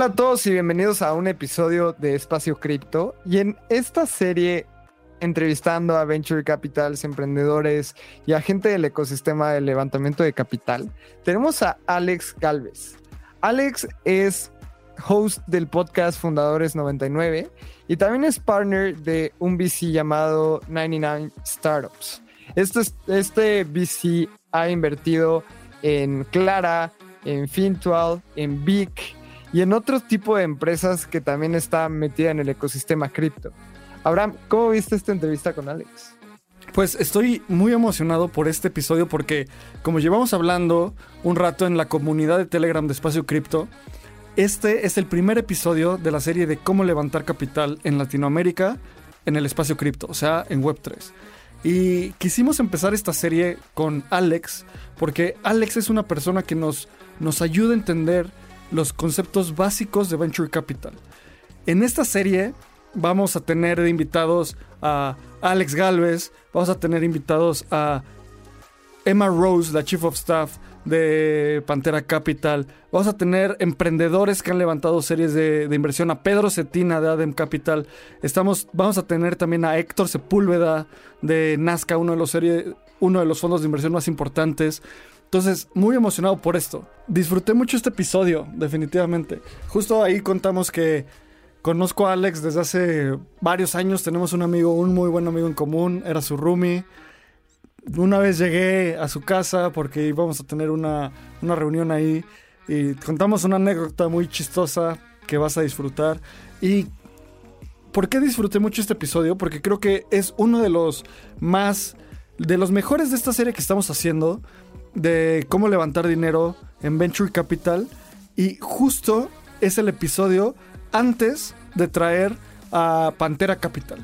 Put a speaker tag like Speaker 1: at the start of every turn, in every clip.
Speaker 1: Hola a todos y bienvenidos a un episodio de Espacio Cripto. Y en esta serie, entrevistando a venture capitals, emprendedores y a gente del ecosistema de levantamiento de capital, tenemos a Alex Galvez. Alex es host del podcast Fundadores 99 y también es partner de un VC llamado 99 Startups. Este, este VC ha invertido en Clara, en Fintual, en Vic y en otro tipo de empresas que también está metida en el ecosistema cripto. Abraham, ¿cómo viste esta entrevista con Alex?
Speaker 2: Pues estoy muy emocionado por este episodio porque como llevamos hablando un rato en la comunidad de Telegram de Espacio Cripto, este es el primer episodio de la serie de cómo levantar capital en Latinoamérica en el espacio cripto, o sea, en Web3. Y quisimos empezar esta serie con Alex, porque Alex es una persona que nos, nos ayuda a entender los conceptos básicos de Venture Capital. En esta serie vamos a tener invitados a Alex Galvez, vamos a tener invitados a Emma Rose, la Chief of Staff de Pantera Capital. Vamos a tener emprendedores que han levantado series de, inversión. A Pedro Cetina de Adem Capital. Estamos, vamos a tener también a Héctor Sepúlveda de Nazca, uno de los, uno de los fondos de inversión más importantes. Entonces, muy emocionado por esto. Disfruté mucho este episodio, definitivamente. Justo ahí contamos que conozco a Alex desde hace varios años. Tenemos un amigo, un muy buen amigo en común. Era su roomie una vez llegué a su casa porque íbamos a tener una, reunión ahí y contamos una anécdota muy chistosa que vas a disfrutar. ¿Y por qué disfruté mucho este episodio? Porque creo que es uno de los más, de los mejores de esta serie que estamos haciendo, de cómo levantar dinero en Venture Capital. Y justo es el episodio antes de traer a Pantera Capital.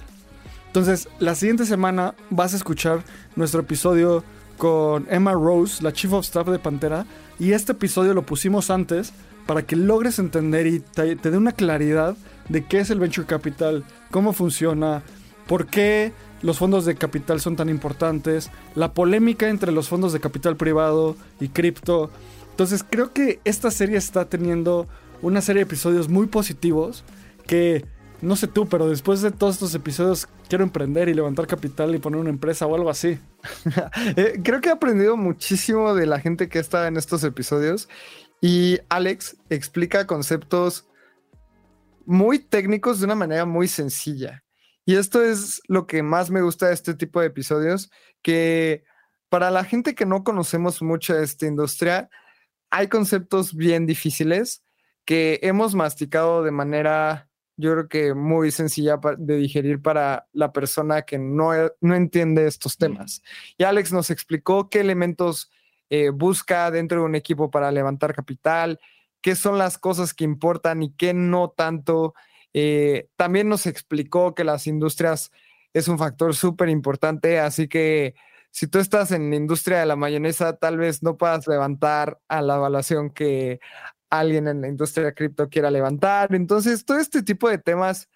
Speaker 2: Entonces, la siguiente semana vas a escuchar nuestro episodio con Emma Rose, la Chief of Staff de Pantera, y este episodio lo pusimos antes para que logres entender y te, dé una claridad de qué es el venture capital, cómo funciona, por qué los fondos de capital son tan importantes, la polémica entre los fondos de capital privado y cripto. Entonces creo que esta serie está teniendo una serie de episodios muy positivos que no sé tú, pero después de todos estos episodios quiero emprender y levantar capital y poner una empresa o algo así.
Speaker 1: Eh, creo que he aprendido muchísimo de la gente que está en estos episodios y Alex explica conceptos muy técnicos de una manera muy sencilla. Y esto es lo que más me gusta de este tipo de episodios, que para la gente que no conocemos mucho de esta industria, hay conceptos bien difíciles que hemos masticado de manera yo creo que muy sencilla de digerir para la persona que no, e, no entiende estos temas. Y Alex nos explicó qué elementos eh, busca dentro de un equipo para levantar capital, qué son las cosas que importan y qué no tanto. Eh, también nos explicó que las industrias es un factor súper importante, así que si tú estás en la industria de la mayonesa, tal vez no puedas levantar a la evaluación que alguien en la industria de cripto quiera levantar. Entonces, todo este tipo de temas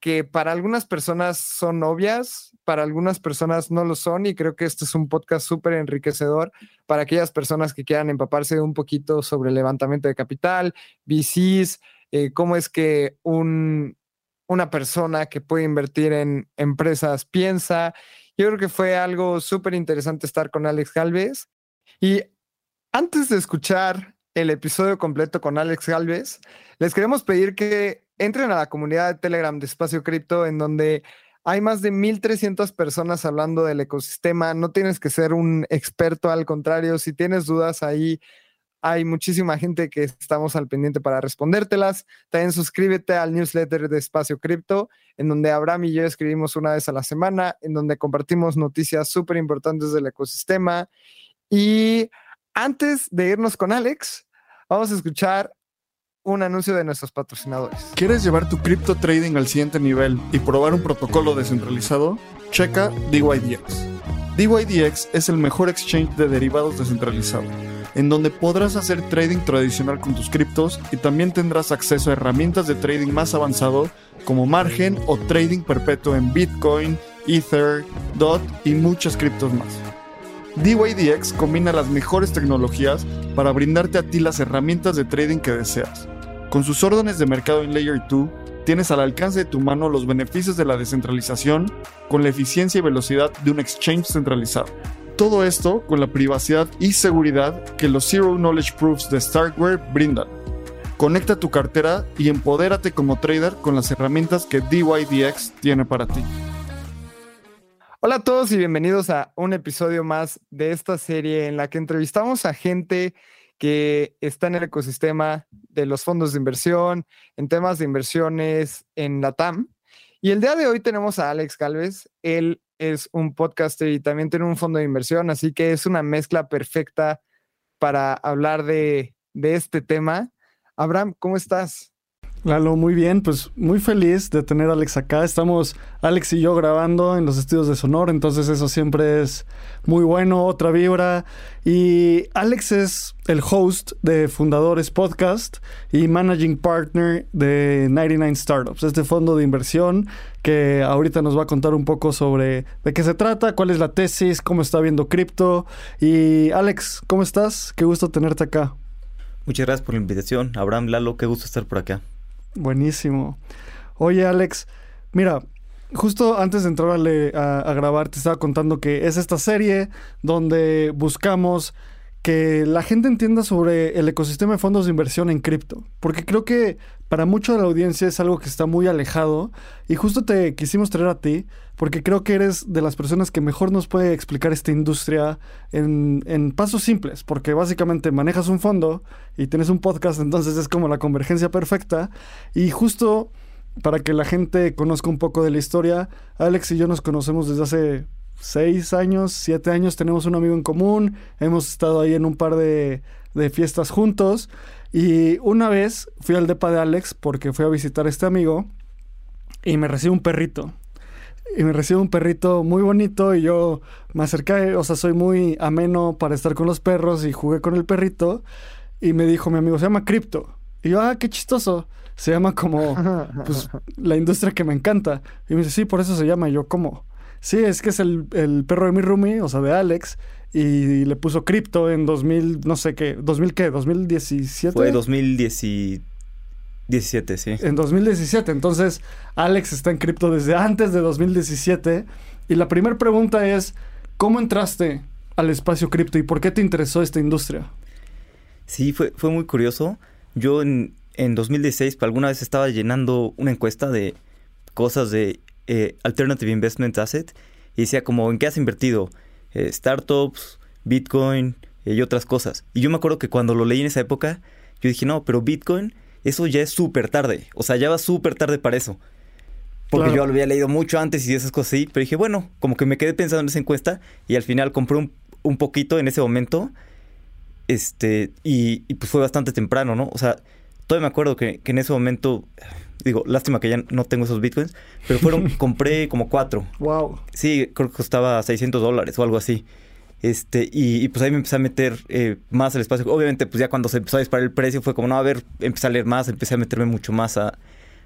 Speaker 1: que para algunas personas son obvias, para algunas personas no lo son, y creo que este es un podcast súper enriquecedor para aquellas personas que quieran empaparse un poquito sobre el levantamiento de capital, VCs, eh, cómo es que un, una persona que puede invertir en empresas piensa. Yo creo que fue algo súper interesante estar con Alex Galvez. Y antes de escuchar el episodio completo con Alex Galvez, les queremos pedir que entren a la comunidad de Telegram de Espacio Cripto, en donde hay más de 1.300 personas hablando del ecosistema. No tienes que ser un experto, al contrario, si tienes dudas ahí, hay muchísima gente que estamos al pendiente para respondértelas. También suscríbete al newsletter de Espacio Cripto, en donde Abraham y yo escribimos una vez a la semana, en donde compartimos noticias súper importantes del ecosistema. Y antes de irnos con Alex, vamos a escuchar un anuncio de nuestros patrocinadores.
Speaker 2: ¿Quieres llevar tu cripto trading al siguiente nivel y probar un protocolo descentralizado? Checa DYDX. DYDX es el mejor exchange de derivados descentralizado en donde podrás hacer trading tradicional con tus criptos y también tendrás acceso a herramientas de trading más avanzado como margen o trading perpetuo en Bitcoin, Ether, DOT y muchas criptos más. DYDX combina las mejores tecnologías para brindarte a ti las herramientas de trading que deseas. Con sus órdenes de mercado en Layer 2, tienes al alcance de tu mano los beneficios de la descentralización con la eficiencia y velocidad de un exchange centralizado. Todo esto con la privacidad y seguridad que los Zero Knowledge Proofs de Starkware brindan. Conecta tu cartera y empodérate como trader con las herramientas que DYDX tiene para ti.
Speaker 1: Hola a todos y bienvenidos a un episodio más de esta serie en la que entrevistamos a gente que está en el ecosistema de los fondos de inversión, en temas de inversiones en la TAM. Y el día de hoy tenemos a Alex Calves. Él es un podcaster y también tiene un fondo de inversión, así que es una mezcla perfecta para hablar de, de este tema. Abraham, ¿cómo estás?
Speaker 2: Lalo, muy bien, pues muy feliz de tener a Alex acá. Estamos Alex y yo grabando en los estudios de Sonor, entonces eso siempre es muy bueno, otra vibra. Y Alex es el host de Fundadores Podcast y Managing Partner de 99 Startups, este fondo de inversión que ahorita nos va a contar un poco sobre de qué se trata, cuál es la tesis, cómo está viendo cripto. Y Alex, ¿cómo estás? Qué gusto tenerte acá.
Speaker 3: Muchas gracias por la invitación. Abraham, Lalo, qué gusto estar por acá.
Speaker 2: Buenísimo. Oye, Alex, mira, justo antes de entrar a, grabar, te estaba contando que es esta serie donde buscamos que la gente entienda sobre el ecosistema de fondos de inversión en cripto, porque creo que para mucha de la audiencia es algo que está muy alejado y justo te quisimos traer a ti porque creo que eres de las personas que mejor nos puede explicar esta industria en, en pasos simples, porque básicamente manejas un fondo y tienes un podcast, entonces es como la convergencia perfecta. Y justo para que la gente conozca un poco de la historia, Alex y yo nos conocemos desde hace seis años, siete años, tenemos un amigo en común, hemos estado ahí en un par de, fiestas juntos y una vez fui al depa de Alex porque fui a visitar a este amigo y me recibe un perrito. Y me recibe un perrito muy bonito y yo me acerqué, o sea, soy muy ameno para estar con los perros y jugué con el perrito y me dijo mi amigo, se llama Crypto. Y yo, ah, qué chistoso. Se llama como, pues, la industria que me encanta. Y me dice, sí, por eso se llama. Y yo, ¿cómo? Sí, es que es el, perro de mi roomie, o sea, de Alex, y le puso cripto en 2000, no sé qué, ¿2000 qué? ¿2017?
Speaker 3: Fue 2017, sí.
Speaker 2: En 2017, entonces Alex está en cripto desde antes de 2017. Y la primera pregunta es, ¿cómo entraste al espacio cripto y por qué te interesó esta industria?
Speaker 3: Sí, fue, fue muy curioso. Yo en, en 2016, alguna vez estaba llenando una encuesta de cosas de eh, Alternative Investment Asset y decía como en qué has invertido, eh, startups, Bitcoin eh, y otras cosas. Y yo me acuerdo que cuando lo leí en esa época, yo dije, no, pero Bitcoin, eso ya es súper tarde. O sea, ya va súper tarde para eso. Porque yo lo había leído mucho antes y esas cosas así. Pero dije, bueno, como que me quedé pensando en esa encuesta y al final compré un, un poquito en ese momento. Este, y, y, pues fue bastante temprano, ¿no? O sea, todavía me acuerdo que, que en ese momento Digo, lástima que ya no tengo esos bitcoins, pero fueron, compré como cuatro.
Speaker 2: Wow.
Speaker 3: Sí, creo que costaba 600 dólares o algo así. Este, y, pues ahí me empecé a meter eh, más al espacio. Obviamente, pues ya cuando se empezó a disparar el precio fue como, no, a ver, empecé a leer más, empecé a meterme mucho más a,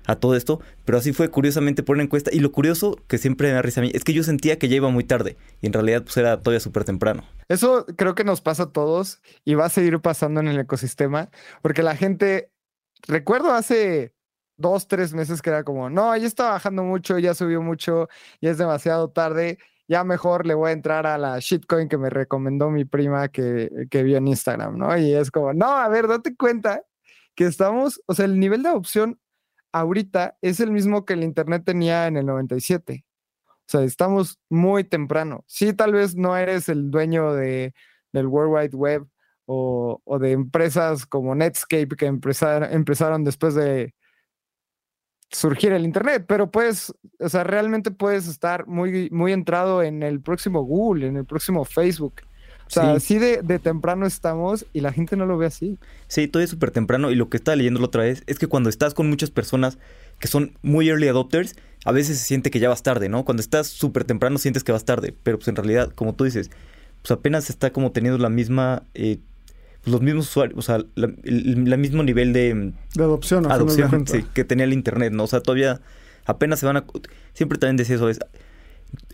Speaker 3: a todo esto. Pero así fue curiosamente por una encuesta. Y lo curioso que siempre me da risa a mí es que yo sentía que ya iba muy tarde. Y en realidad pues era todavía súper temprano.
Speaker 1: Eso creo que nos pasa a todos y va a seguir pasando en el ecosistema. Porque la gente, recuerdo hace dos, tres meses que era como, no, ya está bajando mucho, ya subió mucho, ya es demasiado tarde, ya mejor le voy a entrar a la shitcoin que me recomendó mi prima que, que vio en Instagram, ¿no? Y es como, no, a ver, date cuenta que estamos, o sea, el nivel de adopción ahorita es el mismo que el Internet tenía en el 97. O sea, estamos muy temprano. Sí, tal vez no eres el dueño de, del World Wide Web o, o de empresas como Netscape que empezar- empezaron después de surgir el Internet, pero pues, o sea, realmente puedes estar muy, muy entrado en el próximo Google, en el próximo Facebook. O sea,
Speaker 3: Sí.
Speaker 1: así de, de temprano estamos y la gente no lo ve así.
Speaker 3: Sí, todavía es súper temprano y lo que estaba leyendo la otra vez es que cuando estás con muchas personas que son muy early adopters, a veces se siente que ya vas tarde, ¿no? Cuando estás súper temprano sientes que vas tarde, pero pues en realidad, como tú dices, pues apenas está como teniendo la misma, eh, pues los mismos usuarios, o sea, la, el, la mismo nivel de
Speaker 2: De adopción,
Speaker 3: adopción sí, que tenía el internet, ¿no? O sea, todavía apenas se van a... Siempre también decía eso, es...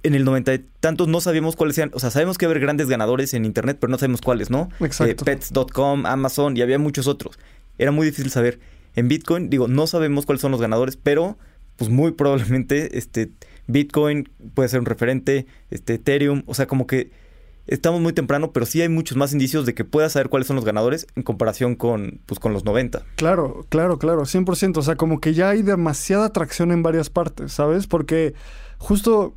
Speaker 3: En el noventa y tantos no sabíamos cuáles eran, o sea, sabemos que haber grandes ganadores en internet, pero no sabemos cuáles, ¿no?
Speaker 2: Exacto.
Speaker 3: Eh, Pets.com, Amazon y había muchos otros. Era muy difícil saber. En Bitcoin, digo, no sabemos cuáles son los ganadores, pero pues muy probablemente este Bitcoin puede ser un referente, este Ethereum, o sea, como que estamos muy temprano, pero sí hay muchos más indicios de que puedas saber cuáles son los ganadores en comparación con pues con los 90.
Speaker 2: Claro, claro, claro, 100%. O sea, como que ya hay demasiada atracción en varias partes, ¿sabes? Porque justo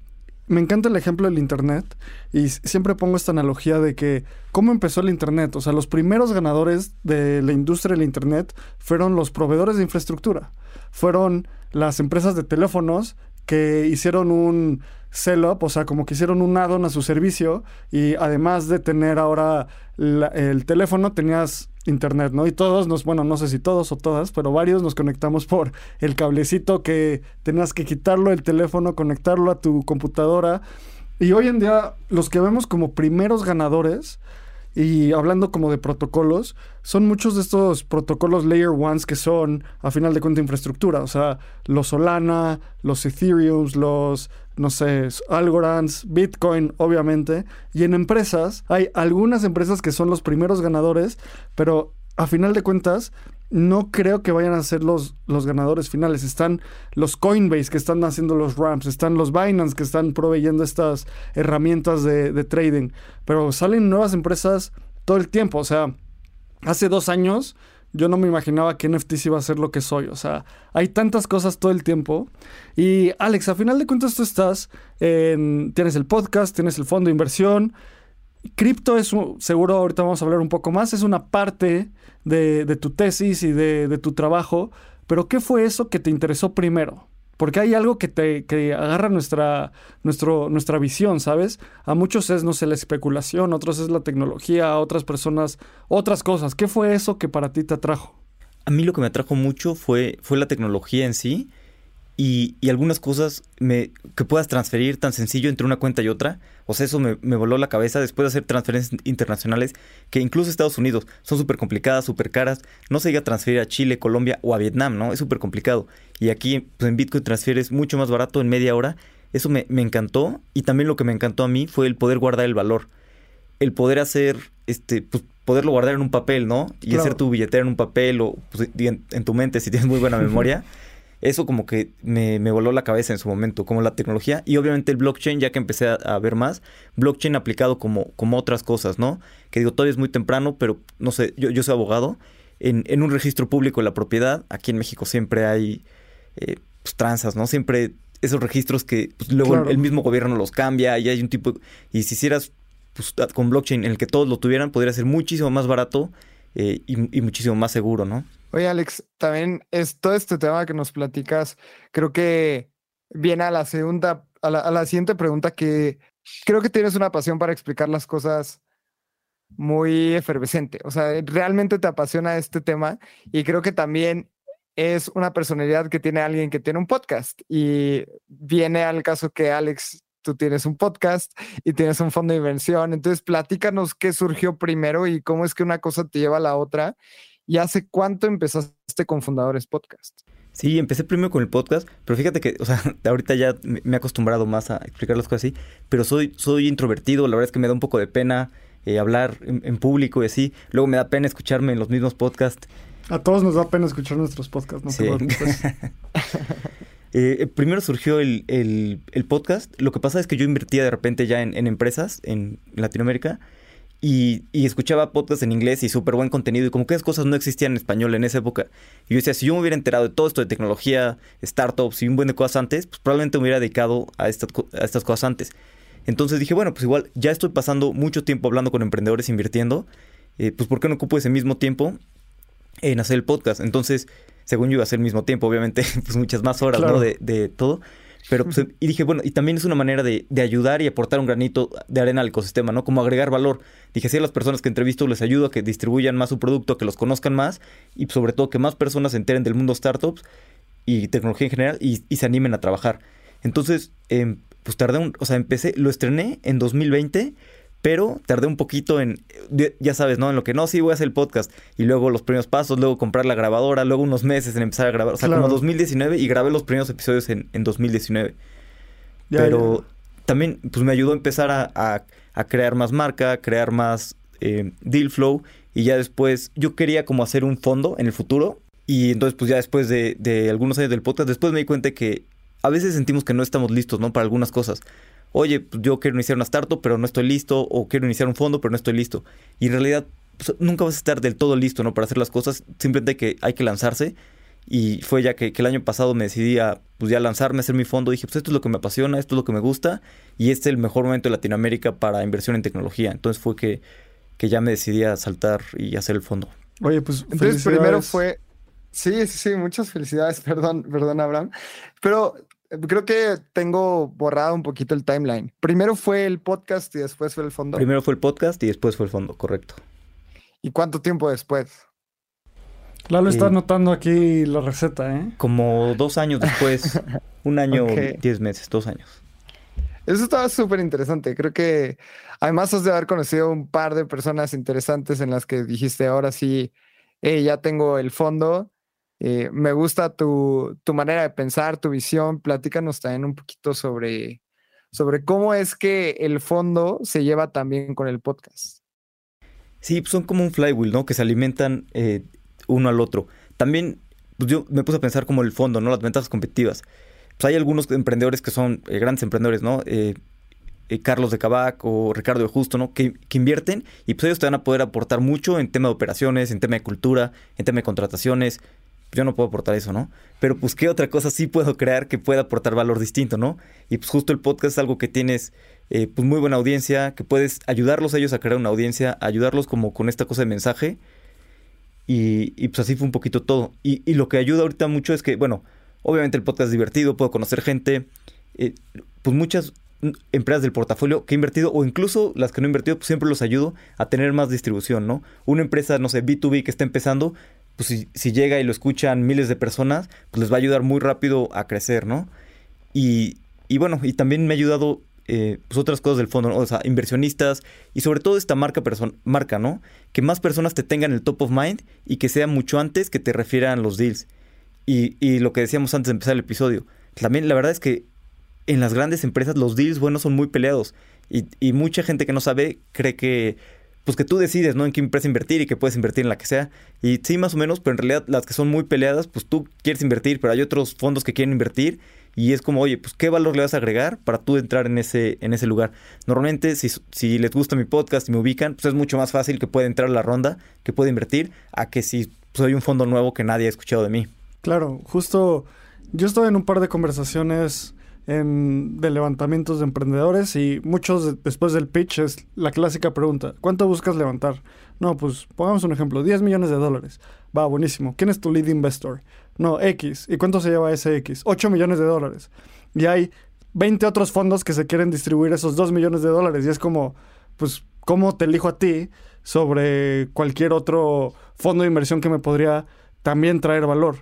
Speaker 2: me encanta el ejemplo del Internet y siempre pongo esta analogía de que cómo empezó el Internet. O sea, los primeros ganadores de la industria del Internet fueron los proveedores de infraestructura. Fueron las empresas de teléfonos que hicieron un sell-up, o sea, como que hicieron un add-on a su servicio y además de tener ahora el teléfono, tenías internet, ¿no? Y todos nos, bueno, no sé si todos o todas, pero varios nos conectamos por el cablecito que tenías que quitarlo del teléfono, conectarlo a tu computadora. Y hoy en día, los que vemos como primeros ganadores, y hablando como de protocolos, son muchos de estos protocolos layer ones que son, a final de cuentas, infraestructura. O sea, los Solana, los Ethereums, los, no sé, Algorands, Bitcoin, obviamente. Y en empresas, hay algunas empresas que son los primeros ganadores, pero a final de cuentas, no creo que vayan a ser los, los ganadores finales. Están los Coinbase que están haciendo los ramps, están los Binance que están proveyendo estas herramientas de, trading. Pero salen nuevas empresas todo el tiempo. O sea, hace dos años yo no me imaginaba que NFTs iba a ser lo que soy. O sea, hay tantas cosas todo el tiempo. Y Alex, a final de cuentas tú estás en... Tienes el podcast, tienes el fondo de inversión. Cripto es, seguro ahorita vamos a hablar un poco más, es una parte de, tu tesis y de, tu trabajo, pero ¿qué fue eso que te interesó primero? Porque hay algo que te que agarra nuestra, nuestro, nuestra visión, ¿sabes? A muchos es, no sé, la especulación, otros es la tecnología, a otras personas, otras cosas. ¿Qué fue eso que para ti te atrajo?
Speaker 3: A mí lo que me atrajo mucho fue, fue la tecnología en sí y, y algunas cosas me, que puedas transferir tan sencillo entre una cuenta y otra. O sea, eso me, me voló la cabeza después de hacer transferencias internacionales que incluso Estados Unidos son súper complicadas, súper caras. No se llega a transferir a Chile, Colombia o a Vietnam, ¿no? Es súper complicado. Y aquí pues, en Bitcoin transfieres mucho más barato en media hora. Eso me, me encantó y también lo que me encantó a mí fue el poder guardar el valor. El poder hacer, este, pues poderlo guardar en un papel, ¿no? Y
Speaker 2: Claro.
Speaker 3: hacer tu billetera en un papel o pues, en, en tu mente si tienes muy buena memoria. Eso como que me, me voló la cabeza en su momento, como la tecnología. Y obviamente el blockchain, ya que empecé a, a ver más, blockchain aplicado como, como otras cosas, ¿no? Que digo, todavía es muy temprano, pero no sé, yo, yo soy abogado. En, en un registro público de la propiedad, aquí en México siempre hay eh, pues, tranzas, ¿no? Siempre esos registros que pues, luego el-
Speaker 2: Claro.
Speaker 3: el mismo gobierno los cambia y hay un tipo... Y si hicieras pues, con blockchain en el que todos lo tuvieran, podría ser muchísimo más barato eh, y, y muchísimo más seguro, ¿no?
Speaker 1: Oye, Alex, también es todo este tema que nos platicas, creo que viene a la segunda, a la, a la siguiente pregunta que creo que tienes una pasión para explicar las cosas muy efervescente. O sea, realmente te apasiona este tema y creo que también es una personalidad que tiene alguien que tiene un podcast y viene al caso que Alex, tú tienes un podcast y tienes un fondo de inversión. Entonces, platícanos qué surgió primero y cómo es que una cosa te lleva a la otra ¿Y hace cuánto empezaste con Fundadores Podcast?
Speaker 3: Sí, empecé primero con el podcast, pero fíjate que, o sea, ahorita ya me he acostumbrado más a explicar las cosas así, pero soy, soy introvertido, la verdad es que me da un poco de pena eh, hablar en, en público y así, luego me da pena escucharme en los mismos podcasts.
Speaker 2: A todos nos da pena escuchar nuestros podcasts, no
Speaker 3: Sí.
Speaker 2: te preocupes.
Speaker 3: Eh, primero surgió el, el- el podcast, lo que pasa es que yo invertía de repente ya en, en empresas en Latinoamérica y, y escuchaba podcasts en inglés y súper buen contenido y como que esas cosas no existían en español en esa época. Y yo decía, si yo me hubiera enterado de todo esto de tecnología, startups y un buen de cosas antes, pues probablemente me hubiera dedicado a, a estas cosas antes. Entonces dije, bueno, pues igual ya estoy pasando mucho tiempo hablando con emprendedores, invirtiendo. eh, pues ¿por qué no ocupo ese mismo tiempo en hacer el podcast? Entonces, según yo iba a ser el mismo tiempo, obviamente, pues muchas más horas, ¿no? De, de todo. Pero, pues, y dije, bueno, y también es una manera de, de, ayudar y aportar un granito de arena al ecosistema, ¿no? Como agregar valor. Dije, si a las personas que entrevisto les ayudo a que distribuyan más su producto, a que los conozcan más y sobre todo que más personas se enteren del mundo startups y tecnología en general y, y se animen a trabajar. Entonces, eh, pues tardé un, o sea, empecé, lo estrené en 2020 pero tardé un poquito en, ya sabes, ¿no? En lo que no, sí voy a hacer el podcast. Y luego los primeros pasos, luego comprar la grabadora, luego unos meses en empezar a grabar. O sea, como 2019 y grabé los primeros episodios en, en 2019. pero también, pues me ayudó a empezar a, a, crear más marca, crear más eh, deal flow. Y ya después, yo quería como hacer un fondo en el futuro. Y entonces, pues ya después de, de algunos años del podcast, después me di cuenta que a veces sentimos que no estamos listos, ¿no? Para algunas cosas oye, pues, yo quiero iniciar una startup, pero no estoy listo, o quiero iniciar un fondo, pero no estoy listo. Y en realidad pues, nunca vas a estar del todo listo, ¿no? Para hacer las cosas, simplemente que hay que lanzarse. Y fue ya que, el año pasado me decidí a pues, ya lanzarme, a hacer mi fondo. Dije, pues esto es lo que me apasiona, esto es lo que me gusta. Y este es el mejor momento de Latinoamérica para inversión en tecnología. Entonces fue que, que ya me decidí a saltar y hacer el fondo.
Speaker 1: Oye, pues entonces primero fue... Sí, sí, sí, muchas felicidades, perdón, perdón, Abraham. Pero Creo que tengo borrado un poquito el timeline. Primero fue el podcast y después fue el fondo.
Speaker 3: Primero fue el podcast y después fue el fondo, correcto.
Speaker 1: ¿Y cuánto tiempo después?
Speaker 2: Lalo está anotando aquí la receta, ¿eh?
Speaker 3: Como dos años después, un año, diez meses, dos años.
Speaker 1: Eso estaba súper interesante. Creo que además has de haber conocido un par de personas interesantes en las que dijiste, ahora sí, ya tengo el fondo eh, me gusta tu, manera de pensar, tu visión. Platícanos también un poquito sobre, sobre cómo es que el fondo se lleva también con el podcast.
Speaker 3: Sí, pues son como un flywheel, ¿no? Que se alimentan eh, uno al otro. También, pues yo me puse a pensar como el fondo, ¿no? Las ventajas competitivas. Pues hay algunos emprendedores que son eh, grandes emprendedores, ¿no? Carlos de Cabac o Ricardo de Justo, ¿no? Que, que, invierten y pues ellos te van a poder aportar mucho en tema de operaciones, en tema de cultura, en tema de contrataciones, yo no puedo aportar eso, ¿no? Pero pues qué otra cosa sí puedo crear que pueda aportar valor distinto, ¿no? Y pues justo el podcast es algo que tienes eh, pues muy buena audiencia, que puedes ayudarlos a ellos a crear una audiencia, ayudarlos como con esta cosa de mensaje. Y, pues así fue un poquito todo. Y, y, lo que ayuda ahorita mucho es que, bueno, obviamente el podcast es divertido, puedo conocer gente. Eh, pues muchas empresas del portafolio que he invertido o incluso las que no he invertido, pues siempre los ayudo a tener más distribución, ¿no? Una empresa, no sé, B2B que está empezando, pues si, llega y lo escuchan miles de personas, pues les va a ayudar muy rápido a crecer, ¿no? Y, y bueno, y también me ha ayudado eh, pues otras cosas del fondo, o sea, inversionistas y sobre todo esta marca, marca, ¿no? Que más personas te tengan el top of mind y que sea mucho antes que te refieran los deals. Y, y lo que decíamos antes de empezar el episodio, también la verdad es que en las grandes empresas los deals buenos son muy peleados y, y mucha gente que no sabe cree que pues que tú decides, ¿no? En qué empresa invertir y que puedes invertir en la que sea. Y sí, más o menos, pero en realidad las que son muy peleadas, pues tú quieres invertir, pero hay otros fondos que quieren invertir y es como, oye, pues qué valor le vas a agregar para tú entrar en ese, en ese lugar. Normalmente, si, si les gusta mi podcast y me ubican, pues es mucho más fácil que pueda entrar a la ronda, que pueda invertir, a que si soy un fondo nuevo que nadie ha escuchado de mí.
Speaker 2: Claro, justo yo estoy en un par de conversaciones de levantamientos de emprendedores y muchos después del pitch es la clásica pregunta, ¿cuánto buscas levantar? No, pues pongamos un ejemplo, 10 millones de dólares. Va, buenísimo. ¿Quién es tu lead investor? No, X. ¿Y cuánto se lleva ese X? 8 millones de dólares. Y hay 20 otros fondos que se quieren distribuir esos 2 millones de dólares. Y es como, pues, ¿cómo te elijo a ti sobre cualquier otro fondo de inversión que me podría también traer valor?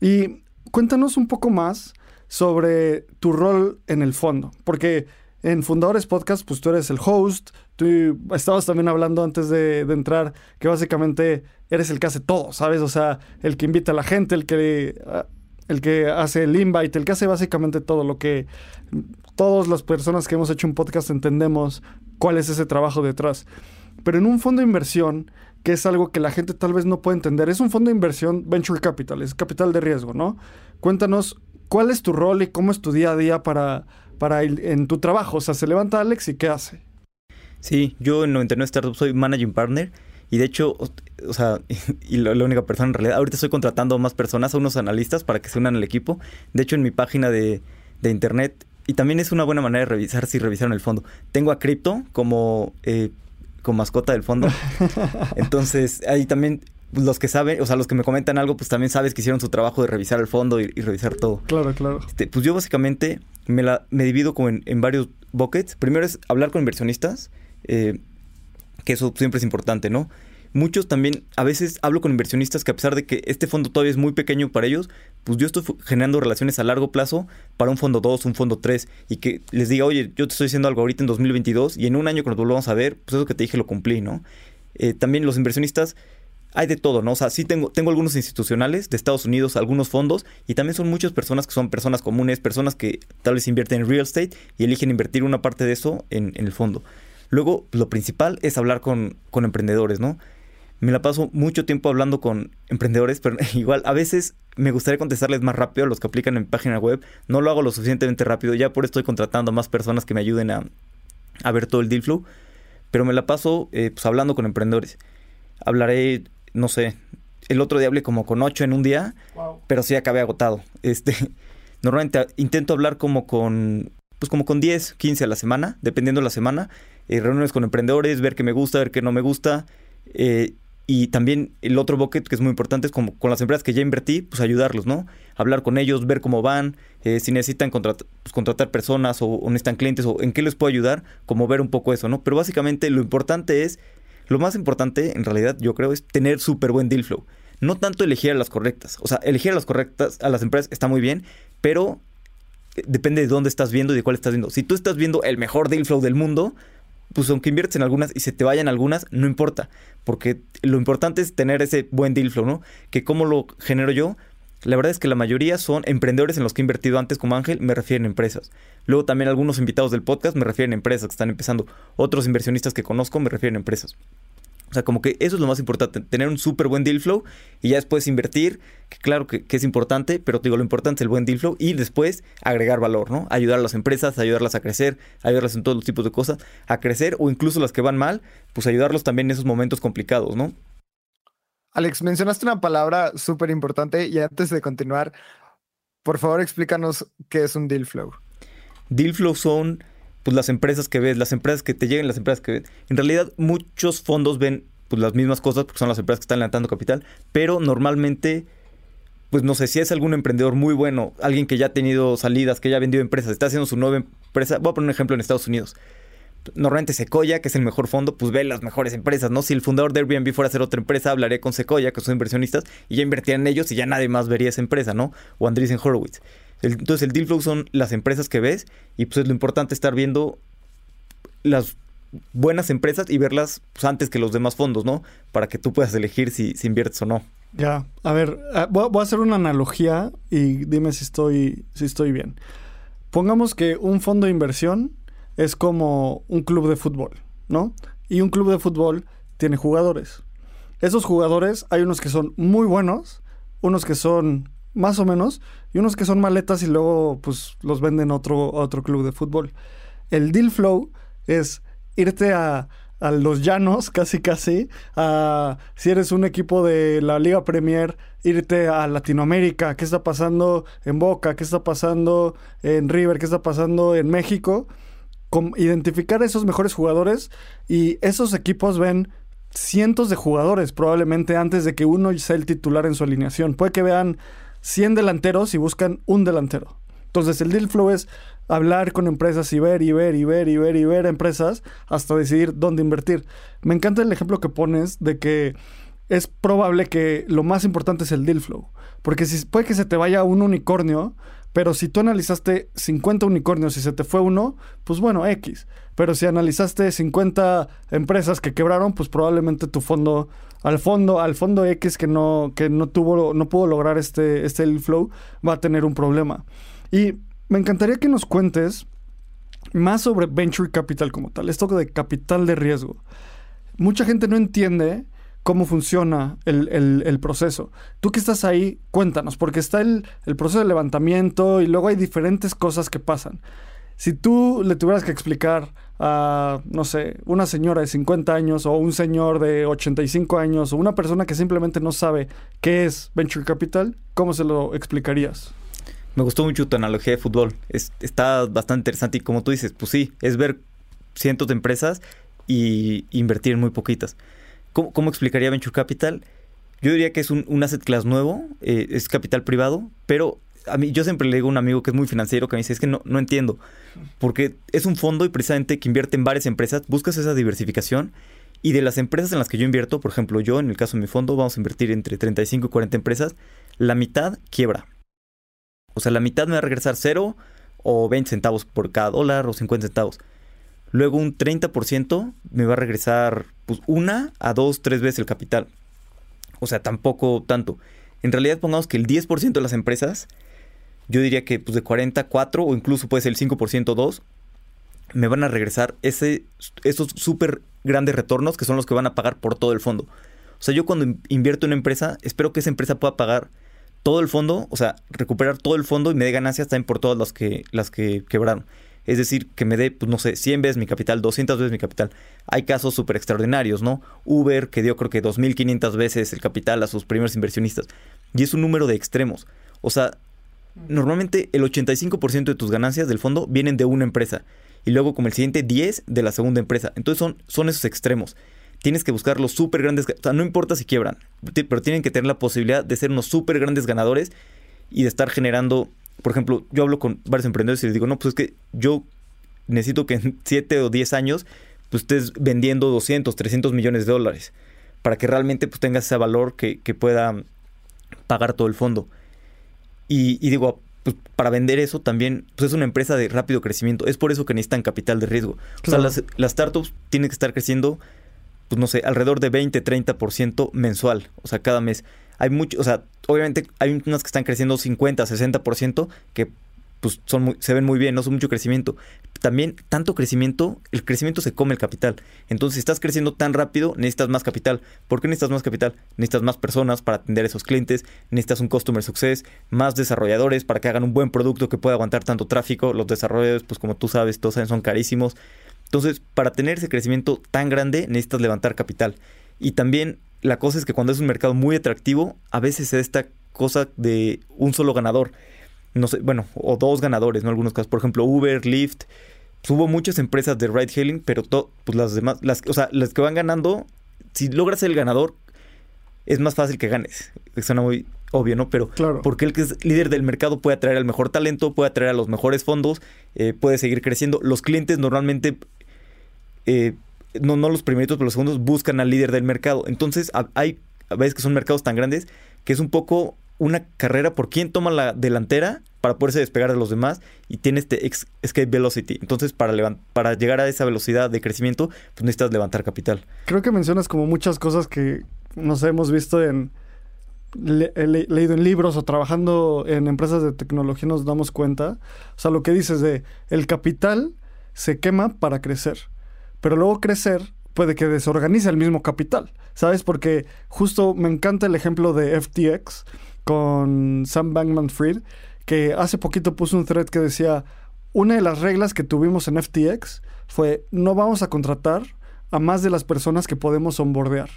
Speaker 2: Y cuéntanos un poco más sobre tu rol en el fondo, porque en Fundadores Podcast, pues tú eres el host, tú estabas también hablando antes de, entrar que básicamente eres el que hace todo, ¿sabes? O sea, el que invita a la gente, el que, ah, el que hace el invite, el que hace básicamente todo lo que todas las personas que hemos hecho un podcast entendemos cuál es ese trabajo detrás. Pero en un fondo de inversión, que es algo que la gente tal vez no puede entender, es un fondo de inversión venture capital, es capital de riesgo, ¿no? Cuéntanos ¿Cuál es tu rol y cómo es tu día a día para, para en tu trabajo? O sea, se levanta Alex y ¿qué hace?
Speaker 3: Sí, yo en 99 Startups soy managing partner y de hecho, o sea, y la, única persona en realidad, ahorita estoy contratando a más personas, a unos analistas para que se unan al equipo. De hecho, en mi página de, de internet, y también es una buena manera de revisar si revisaron el fondo. Tengo a Crypto como, eh, con mascota del fondo. Entonces, ahí también los que saben, o sea, los que me comentan algo, pues también sabes que hicieron su trabajo de revisar el fondo y, revisar todo.
Speaker 2: Claro, claro.
Speaker 3: Este, pues yo básicamente me, la, me divido como en, varios buckets. Primero es hablar con inversionistas, eh, que eso siempre es importante, ¿no? Muchos también, a veces hablo con inversionistas que a pesar de que este fondo todavía es muy pequeño para ellos, pues yo estoy generando relaciones a largo plazo para un fondo 2, un fondo 3, y que les diga, oye, yo te estoy diciendo algo ahorita en 2022 y en un año que nos volvamos a ver, pues eso que te dije lo cumplí, ¿no? Eh, también los inversionistas hay de todo, ¿no? O sea, sí tengo, tengo algunos institucionales de Estados Unidos, algunos fondos, y también son muchas personas que son personas comunes, personas que tal vez invierten en real estate y eligen invertir una parte de eso en, el fondo. Luego, lo principal es hablar con, con emprendedores, ¿no? me la paso mucho tiempo hablando con emprendedores, pero igual a veces me gustaría contestarles más rápido a los que aplican en mi página web. No lo hago lo suficientemente rápido, ya por esto estoy contratando a más personas que me ayuden a, a ver todo el deal flow. Pero me la paso eh, pues, hablando con emprendedores. Hablaré, no sé, el otro día hablé como con ocho en un día, pero sí acabé agotado. Este, normalmente intento hablar como con, pues como con 10, 15 a la semana, dependiendo de la semana. Eh, reuniones con emprendedores, ver qué me gusta, ver qué no me gusta. Eh, y también el otro bucket que es muy importante es como con las empresas que ya invertí, pues ayudarlos, ¿no? Hablar con ellos, ver cómo van, eh, si necesitan pues, contratar personas o, necesitan clientes o en qué les puedo ayudar, como ver un poco eso, ¿no? Pero básicamente lo importante es, lo más importante en realidad yo creo es tener súper buen deal flow. No tanto elegir a las correctas. O sea, elegir a las correctas, a las empresas está muy bien, pero depende de dónde estás viendo y de cuál estás viendo. Si tú estás viendo el mejor deal flow del mundo, pues aunque inviertes en algunas y se te vayan algunas, no importa, porque lo importante es tener ese buen deal flow, ¿no? Que cómo lo genero yo, la verdad es que la mayoría son emprendedores en los que he invertido antes como Ángel, me refieren a empresas. Luego también algunos invitados del podcast me refieren a empresas que están empezando. Otros inversionistas que conozco me refieren a empresas. O sea, como que eso es lo más importante, tener un súper buen deal flow y ya después invertir, que claro que, es importante, pero te digo, lo importante es el buen deal flow y después agregar valor, ¿no? Ayudar a las empresas, ayudarlas a crecer, ayudarlas en todos los tipos de cosas, a crecer o incluso las que van mal, pues ayudarlos también en esos momentos complicados, ¿no?
Speaker 1: Alex, mencionaste una palabra súper importante y antes de continuar, por favor explícanos qué es un deal flow.
Speaker 3: Deal flow son pues las empresas que ves, las empresas que te llegan, las empresas que ves. En realidad muchos fondos ven pues las mismas cosas porque son las empresas que están levantando capital, pero normalmente pues no sé si es algún emprendedor muy bueno, alguien que ya ha tenido salidas, que ya ha vendido empresas, está haciendo su nueva empresa. Voy a poner un ejemplo en Estados Unidos. Normalmente Sequoia, que es el mejor fondo, pues ve las mejores empresas, ¿no? Si el fundador de Airbnb fuera a hacer otra empresa, hablaría con Sequoia, que son inversionistas, y ya invertirían en ellos y ya nadie más vería esa empresa, ¿no? O Andreessen Horowitz. Entonces el deal flow son las empresas que ves y pues es lo importante estar viendo las buenas empresas y verlas pues, antes que los demás fondos, ¿no? Para que tú puedas elegir si, inviertes o no.
Speaker 2: Ya, a ver, ah, voy a hacer una analogía y dime si estoy, si estoy bien. Pongamos que un fondo de inversión es como un club de fútbol, ¿no? Y un club de fútbol tiene jugadores. Esos jugadores, hay unos que son muy buenos, unos que son más o menos, y unos que son maletas y luego pues los venden a otro, otro club de fútbol. El deal flow es irte a, a los llanos, casi casi, si eres un equipo de la Liga Premier, irte a Latinoamérica, qué está pasando en Boca, qué está pasando en River, qué está pasando en México, identificar esos mejores jugadores y esos equipos ven cientos de jugadores probablemente antes de que uno sea el titular en su alineación. Puede que vean 100 delanteros y buscan un delantero. Entonces el deal flow es hablar con empresas y ver y ver y ver y ver y ver empresas hasta decidir dónde invertir. Me encanta el ejemplo que pones de que es probable que lo más importante es el deal flow. Porque si puede que se te vaya un unicornio, pero si tú analizaste 50 unicornios y se te fue uno, pues bueno, X. Pero si analizaste 50 empresas que quebraron, pues probablemente tu fondo, al fondo, al fondo X que no, que no tuvo, no pudo lograr este, este flow, va a tener un problema. Y me encantaría que nos cuentes más sobre venture capital como tal, esto de capital de riesgo. Mucha gente no entiende cómo funciona el, proceso. Tú que estás ahí, cuéntanos, porque está el, proceso de levantamiento y luego hay diferentes cosas que pasan. Si tú le tuvieras que explicar a, no sé, una señora de 50 años o un señor de 85 años o una persona que simplemente no sabe qué es Venture Capital, ¿cómo se lo explicarías?
Speaker 3: Me gustó mucho tu analogía de fútbol. está bastante interesante y como tú dices, pues sí, es ver cientos de empresas y invertir en muy poquitas. ¿Cómo, explicaría Venture Capital? Yo diría que es un, un asset class nuevo, eh, es capital privado, pero a mí yo siempre le digo a un amigo que es muy financiero que me dice, es que no, no entiendo, porque es un fondo y precisamente que invierte en varias empresas, buscas esa diversificación y de las empresas en las que yo invierto, por ejemplo, yo en el caso de mi fondo vamos a invertir entre 35 y 40 empresas, la mitad quiebra. O sea, la mitad me va a regresar cero o 20 centavos por cada dólar o 50 centavos. Luego un 30% me va a regresar pues, una a dos, tres veces el capital. O sea, tampoco tanto. En realidad pongamos que el 10% de las empresas, yo diría que pues, de 40, 4 o incluso puede ser el 5%, 2, me van a regresar ese, esos súper grandes retornos que son los que van a pagar por todo el fondo. O sea, yo cuando invierto en una empresa, espero que esa empresa pueda pagar todo el fondo, o sea, recuperar todo el fondo y me dé ganancias también por todas las que, las que quebraron. Es decir, que me dé, pues no sé, 100 veces mi capital, 200 veces mi capital. Hay casos súper extraordinarios, ¿no? Uber que dio creo que 2.500 veces el capital a sus primeros inversionistas. Y es un número de extremos. O sea, normalmente el 85% de tus ganancias del fondo vienen de una empresa. Y luego como el siguiente 10 de la segunda empresa. Entonces son, son esos extremos. Tienes que buscar los súper grandes... O sea, no importa si quiebran. Pero tienen que tener la posibilidad de ser unos súper grandes ganadores y de estar generando por ejemplo, yo hablo con varios emprendedores y les digo, no, pues es que yo necesito que en 7 o 10 años pues estés vendiendo 200, 300 millones de dólares para que realmente pues tengas ese valor que, pueda pagar todo el fondo. Y, digo, pues, para vender eso también pues es una empresa de rápido crecimiento. Es por eso que necesitan capital de riesgo. O sea, las, las startups tienen que estar creciendo, pues no sé, alrededor de 20, 30% mensual, o sea, cada mes hay mucho, o sea, obviamente hay unas que están creciendo 50, 60%, que pues son muy, se ven muy bien, no son mucho crecimiento. También tanto crecimiento, el crecimiento se come el capital. Entonces, si estás creciendo tan rápido, necesitas más capital. ¿Por qué necesitas más capital? Necesitas más personas para atender a esos clientes, necesitas un customer success, más desarrolladores para que hagan un buen producto que pueda aguantar tanto tráfico. Los desarrolladores, pues como tú sabes, todos saben, son carísimos. Entonces, para tener ese crecimiento tan grande, necesitas levantar capital. Y también la cosa es que cuando es un mercado muy atractivo, a veces es esta cosa de un solo ganador. No sé, bueno, o dos ganadores, ¿no? Algunos casos, por ejemplo, Uber, Lyft. Pues hubo muchas empresas de ride hailing, pero pues las demás, las, o sea, las que van ganando, si logras ser el ganador, es más fácil que ganes. Suena muy obvio, ¿no? Pero
Speaker 2: claro.
Speaker 3: porque el que es líder del mercado puede atraer al mejor talento, puede atraer a los mejores fondos, eh, puede seguir creciendo. Los clientes normalmente eh, no, no los primeritos, pero los segundos buscan al líder del mercado. Entonces hay a veces que son mercados tan grandes que es un poco una carrera por quién toma la delantera para poderse despegar de los demás y tiene este escape velocity. Entonces, para, para llegar a esa velocidad de crecimiento, pues necesitas levantar capital.
Speaker 2: Creo que mencionas como muchas cosas que nos hemos visto en leído en libros o trabajando en empresas de tecnología nos damos cuenta. O sea, lo que dices de el capital se quema para crecer pero luego crecer puede que desorganice el mismo capital, ¿sabes? Porque justo me encanta el ejemplo de FTX con Sam Bankman Fried, que hace poquito puso un thread que decía, una de las reglas que tuvimos en FTX fue no vamos a contratar a más de las personas que podemos onboardear.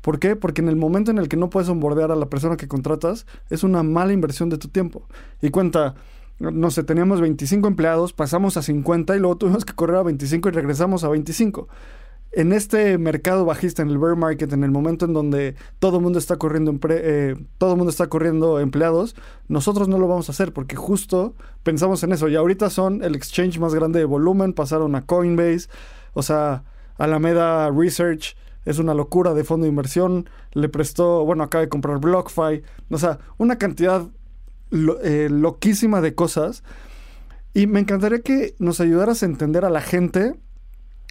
Speaker 2: ¿Por qué? Porque en el momento en el que no puedes onboardear a la persona que contratas, es una mala inversión de tu tiempo. Y cuenta, no sé, teníamos 25 empleados, pasamos a 50 y luego tuvimos que correr a 25 y regresamos a 25. En este mercado bajista, en el bear market, en el momento en donde todo el mundo está corriendo eh, todo mundo está corriendo empleados, nosotros no lo vamos a hacer porque justo pensamos en eso. Y ahorita son el exchange más grande de volumen, pasaron a Coinbase, o sea, Alameda Research es una locura de fondo de inversión, le prestó, bueno, acaba de comprar BlockFi, o sea, una cantidad eh, loquísima de cosas. Y me encantaría que nos ayudaras a entender a la gente.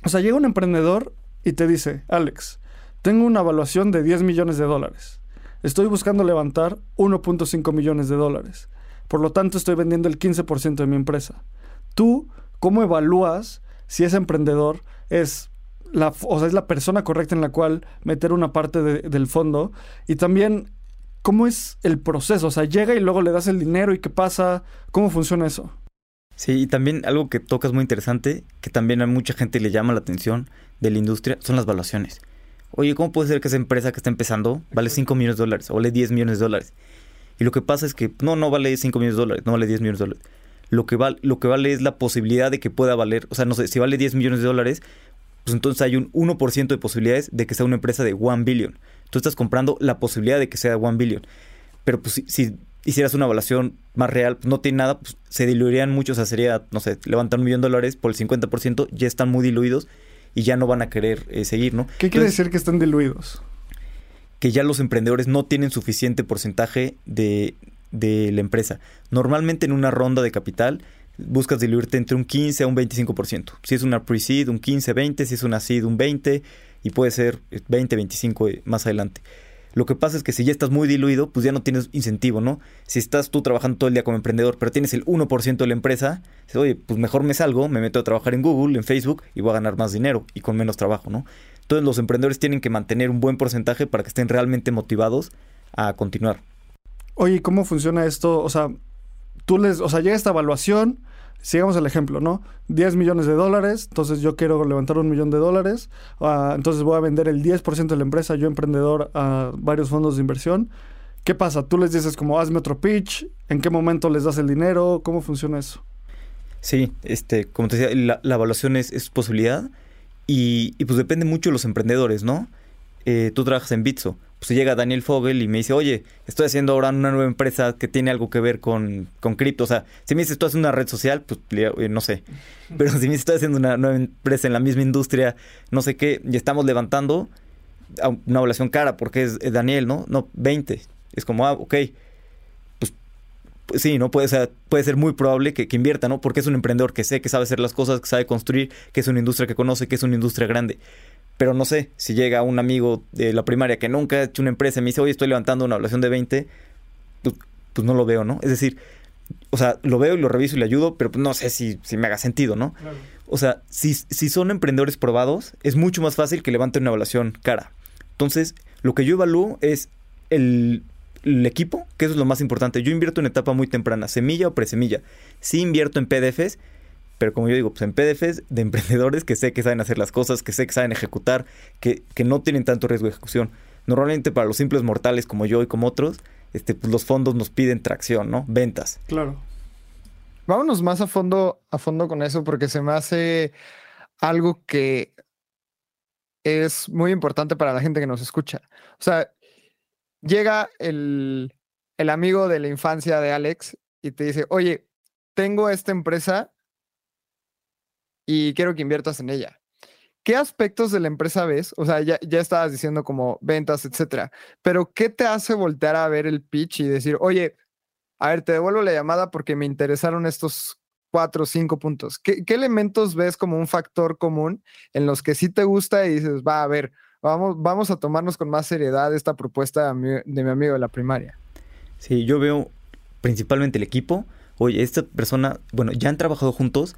Speaker 2: O sea, llega un emprendedor y te dice, Alex, tengo una evaluación de 10 millones de dólares. Estoy buscando levantar 1.5 millones de dólares. Por lo tanto, estoy vendiendo el 15% de mi empresa. ¿Tú cómo evalúas si ese emprendedor es la, o sea, es la persona correcta en la cual meter una parte del fondo? Y también ¿Cómo es el proceso? O sea, llega y luego le das el dinero y qué pasa. ¿Cómo funciona eso?
Speaker 3: Sí, y también algo que tocas muy interesante, que también a mucha gente le llama la atención de la industria, son las valuaciones. Oye, ¿cómo puede ser que esa empresa que está empezando vale 5 millones de dólares o vale 10 millones de dólares? Y lo que pasa es que no, no vale 5 millones de dólares, no vale 10 millones de dólares. Lo que, vale, lo que vale es la posibilidad de que pueda valer, o sea, no sé, si vale 10 millones de dólares, pues entonces hay un 1% de posibilidades de que sea una empresa de 1 billion. Tú estás comprando la posibilidad de que sea 1 billion. Pero pues si, hicieras una evaluación más real, pues no tiene nada, pues se diluirían mucho, o sea, sería, no sé, levantar un millón de dólares por el 50%, ya están muy diluidos y ya no van a querer eh, seguir, ¿no?
Speaker 2: ¿Qué quiere decir que están diluidos?
Speaker 3: Que ya los emprendedores no tienen suficiente porcentaje de, de la empresa. Normalmente en una ronda de capital buscas diluirte entre un 15 a un 25%. Si es una pre-seed, un 15, 20, si es una seed, un 20 y puede ser 20, 25 eh, más adelante. Lo que pasa es que si ya estás muy diluido, pues ya no tienes incentivo, ¿no? Si estás tú trabajando todo el día como emprendedor, pero tienes el 1% de la empresa, oye, pues mejor me salgo, me meto a trabajar en Google, en Facebook y voy a ganar más dinero y con menos trabajo, ¿no? Entonces los emprendedores tienen que mantener un buen porcentaje para que estén realmente motivados a continuar.
Speaker 2: Oye, ¿cómo funciona esto? O sea, tú les, o sea, llega esta evaluación, sigamos el ejemplo, ¿no? 10 millones de dólares, entonces yo quiero levantar un millón de dólares, uh, entonces voy a vender el 10% de la empresa, yo emprendedor, a varios fondos de inversión. ¿Qué pasa? Tú les dices como, hazme otro pitch, ¿en qué momento les das el dinero? ¿Cómo funciona eso?
Speaker 3: Sí, este, como te decía, la, evaluación es, posibilidad y, y, pues depende mucho de los emprendedores, ¿no? Eh, tú trabajas en Bitso pues llega Daniel Fogel y me dice, oye, estoy haciendo ahora una nueva empresa que tiene algo que ver con, con cripto. O sea, si me dices, estoy haciendo una red social, pues eh, no sé. Pero si me dices, estoy haciendo una nueva empresa en la misma industria, no sé qué, y estamos levantando una evaluación cara porque es, Daniel, ¿no? No, 20. Es como, ah, ok. Pues, pues sí, ¿no? Puede ser, puede ser muy probable que, que invierta, ¿no? Porque es un emprendedor que sé que sabe hacer las cosas, que sabe construir, que es una industria que conoce, que es una industria grande. Pero no sé, si llega un amigo de la primaria que nunca ha hecho una empresa y me dice, oye, estoy levantando una evaluación de 20, pues, pues, no lo veo, ¿no? Es decir, o sea, lo veo y lo reviso y le ayudo, pero pues no sé si, si me haga sentido, ¿no? O sea, si, si son emprendedores probados, es mucho más fácil que levanten una evaluación cara. Entonces, lo que yo evalúo es el, el equipo, que eso es lo más importante. Yo invierto en etapa muy temprana, semilla o presemilla. Sí invierto en PDFs, pero como yo digo, pues en PDFs de emprendedores que sé que saben hacer las cosas, que sé que saben ejecutar, que, que no tienen tanto riesgo de ejecución. Normalmente para los simples mortales como yo y como otros, este, pues los fondos nos piden tracción, ¿no? Ventas.
Speaker 2: Claro.
Speaker 1: Vámonos más a fondo, a fondo con eso, porque se me hace algo que es muy importante para la gente que nos escucha. O sea, llega el, el amigo de la infancia de Alex y te dice, oye, tengo esta empresa y quiero que inviertas en ella. ¿Qué aspectos de la empresa ves? O sea, ya, ya estabas diciendo como ventas, etcétera, pero ¿qué te hace voltear a ver el pitch y decir, oye, a ver, te devuelvo la llamada porque me interesaron estos cuatro o cinco puntos? ¿Qué, elementos ves como un factor común en los que sí te gusta y dices, va, a ver, vamos, vamos a tomarnos con más seriedad esta propuesta de mi, de mi amigo de la primaria?
Speaker 3: Sí, yo veo principalmente el equipo. Oye, esta persona, bueno, ya han trabajado juntos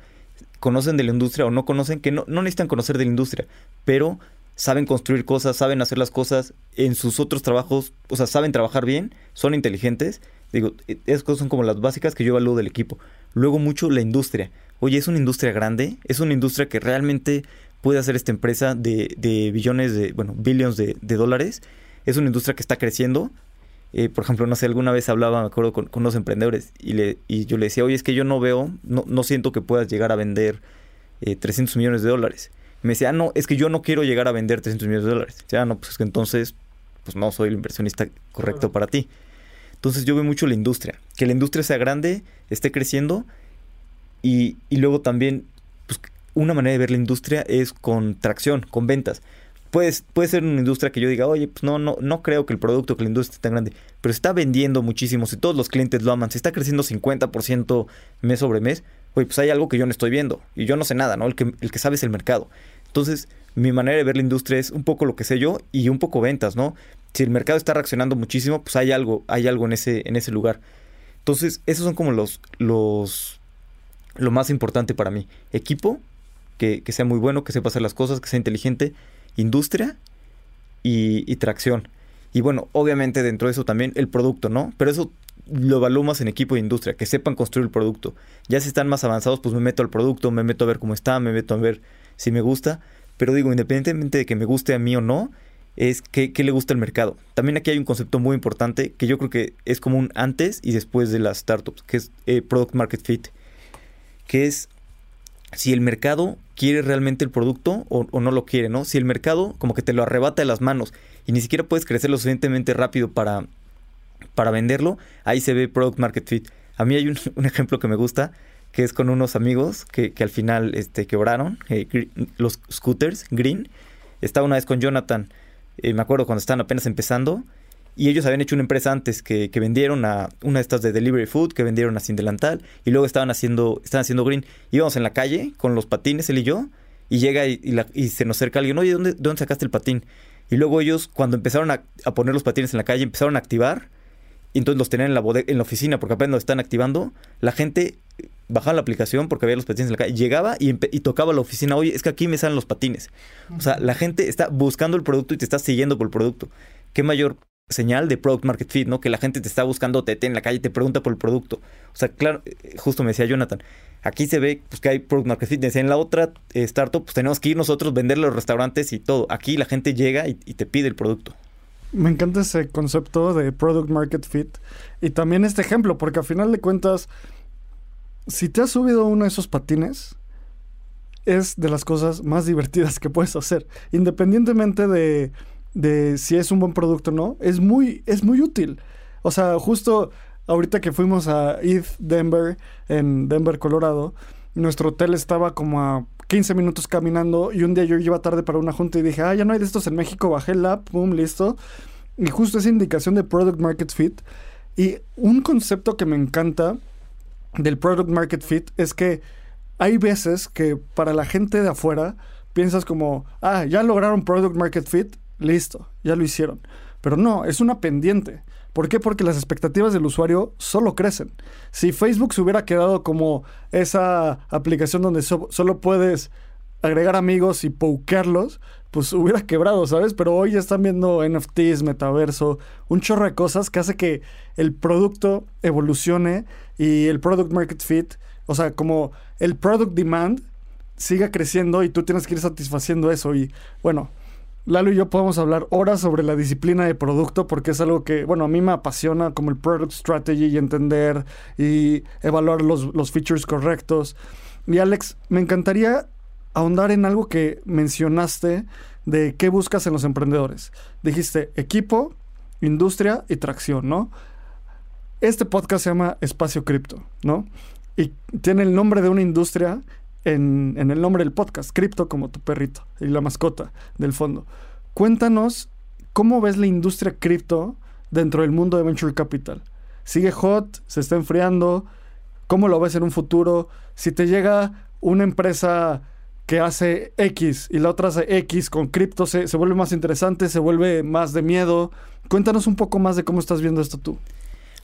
Speaker 3: conocen de la industria o no conocen, que no, no necesitan conocer de la industria, pero saben construir cosas, saben hacer las cosas en sus otros trabajos, o sea, saben trabajar bien, son inteligentes. Digo, e, esas cosas son como las básicas que yo evalúo del equipo. Luego mucho la industria. Oye, es una industria grande, es una industria que realmente puede hacer esta empresa de, de billones de, bueno, billions de, de dólares. Es una industria que está creciendo, eh, por ejemplo, no sé, alguna vez hablaba, me acuerdo, con, con unos emprendedores y, le, y yo le decía, oye, es que yo no veo, no, no siento que puedas llegar a vender 300 eh, millones de dólares. me decía, ah, no, es que yo no quiero llegar a vender 300 millones de dólares. Ya, ah, no, pues es que entonces, pues no soy el inversionista correcto para ti. Entonces yo veo mucho la industria, que la industria sea grande, esté creciendo y, y luego también, pues una manera de ver la industria es con tracción, con ventas puede, puede ser una industria que yo diga, oye, pues no, no, no creo que el producto, que la industria esté tan grande, pero está vendiendo muchísimo, si todos los clientes lo aman, si está creciendo 50% mes sobre mes, oye, pues hay algo que yo no estoy viendo y yo no sé nada, ¿no? El que, el que sabe es el mercado. Entonces, mi manera de ver la industria es un poco lo que sé yo y un poco ventas, ¿no? Si el mercado está reaccionando muchísimo, pues hay algo, hay algo en ese, en ese lugar. Entonces, esos son como los, los, lo más importante para mí. Equipo, que, que sea muy bueno, que sepa hacer las cosas, que sea inteligente industria y, tracción. Y bueno, obviamente dentro de eso también el producto, ¿no? Pero eso lo evalúo más en equipo de industria, que sepan construir el producto. Ya si están más avanzados, pues me meto al producto, me meto a ver cómo está, me meto a ver si me gusta. Pero digo, independientemente de que me guste a mí o no, es que, le gusta el mercado. También aquí hay un concepto muy importante que yo creo que es como un antes y después de las startups, que es eh, Product Market Fit. Que es si el mercado quiere realmente el producto o, no lo quiere, ¿no? Si el mercado como que te lo arrebata de las manos y ni siquiera puedes crecer lo suficientemente rápido para, para venderlo, ahí se ve product market fit. A mí hay un, un ejemplo que me gusta, que es con unos amigos que, que al final este, quebraron, eh, los scooters, Green. Estaba una vez con Jonathan, eh, me acuerdo cuando estaban apenas empezando, y ellos habían hecho una empresa antes que, que, vendieron a una de estas de delivery food, que vendieron a Sin Delantal, y luego estaban haciendo, estaban haciendo green. Íbamos en la calle con los patines, él y yo, y llega y, y, la, y se nos acerca alguien, oye, ¿dónde, ¿dónde sacaste el patín? Y luego ellos, cuando empezaron a, a, poner los patines en la calle, empezaron a activar, y entonces los tenían en la, en la oficina, porque apenas los están activando, la gente bajaba la aplicación porque había los patines en la calle, llegaba y, y, tocaba la oficina, oye, es que aquí me salen los patines. O sea, la gente está buscando el producto y te está siguiendo por el producto. ¿Qué mayor señal de product market fit, ¿no? Que la gente te está buscando, te, te en la calle, te pregunta por el producto. O sea, claro, eh, justo me decía Jonathan, aquí se ve pues, que hay product market fit. En la otra eh, startup, pues tenemos que ir nosotros, venderle a los restaurantes y todo. Aquí la gente llega y, y te pide el producto.
Speaker 2: Me encanta ese concepto de product market fit y también este ejemplo, porque al final de cuentas, si te has subido uno de esos patines, es de las cosas más divertidas que puedes hacer, independientemente de, de si es un buen producto o no, es muy, es muy útil. O sea, justo ahorita que fuimos a ETH Denver, en Denver, Colorado, nuestro hotel estaba como a 15 minutos caminando y un día yo iba tarde para una junta y dije, ah, ya no hay de estos en México, bajé el app, pum, listo. Y justo esa indicación de Product Market Fit. Y un concepto que me encanta del Product Market Fit es que hay veces que para la gente de afuera piensas como, ah, ya lograron Product Market Fit, listo, ya lo hicieron. Pero no, es una pendiente. ¿Por qué? Porque las expectativas del usuario solo crecen. Si Facebook se hubiera quedado como esa aplicación donde so solo puedes agregar amigos y pokearlos, pues hubiera quebrado, ¿sabes? Pero hoy ya están viendo NFTs, metaverso, un chorro de cosas que hace que el producto evolucione y el product market fit, o sea, como el product demand siga creciendo y tú tienes que ir satisfaciendo eso. Y bueno, Lalo y yo podemos hablar horas sobre la disciplina de producto porque es algo que, bueno, a mí me apasiona como el product strategy y entender y evaluar los, los features correctos. Y Alex, me encantaría ahondar en algo que mencionaste de qué buscas en los emprendedores. Dijiste equipo, industria y tracción, ¿no? Este podcast se llama Espacio Cripto, ¿no? Y tiene el nombre de una industria en, el nombre del podcast, Cripto como tu perrito y la mascota del fondo. Cuéntanos cómo ves la industria cripto dentro del mundo de Venture Capital. ¿Sigue hot? ¿Se está enfriando? ¿Cómo lo ves en un futuro? Si te llega una empresa que hace X y la otra hace X con cripto, se, se vuelve más interesante, se vuelve más de miedo. Cuéntanos un poco más de cómo estás viendo esto tú.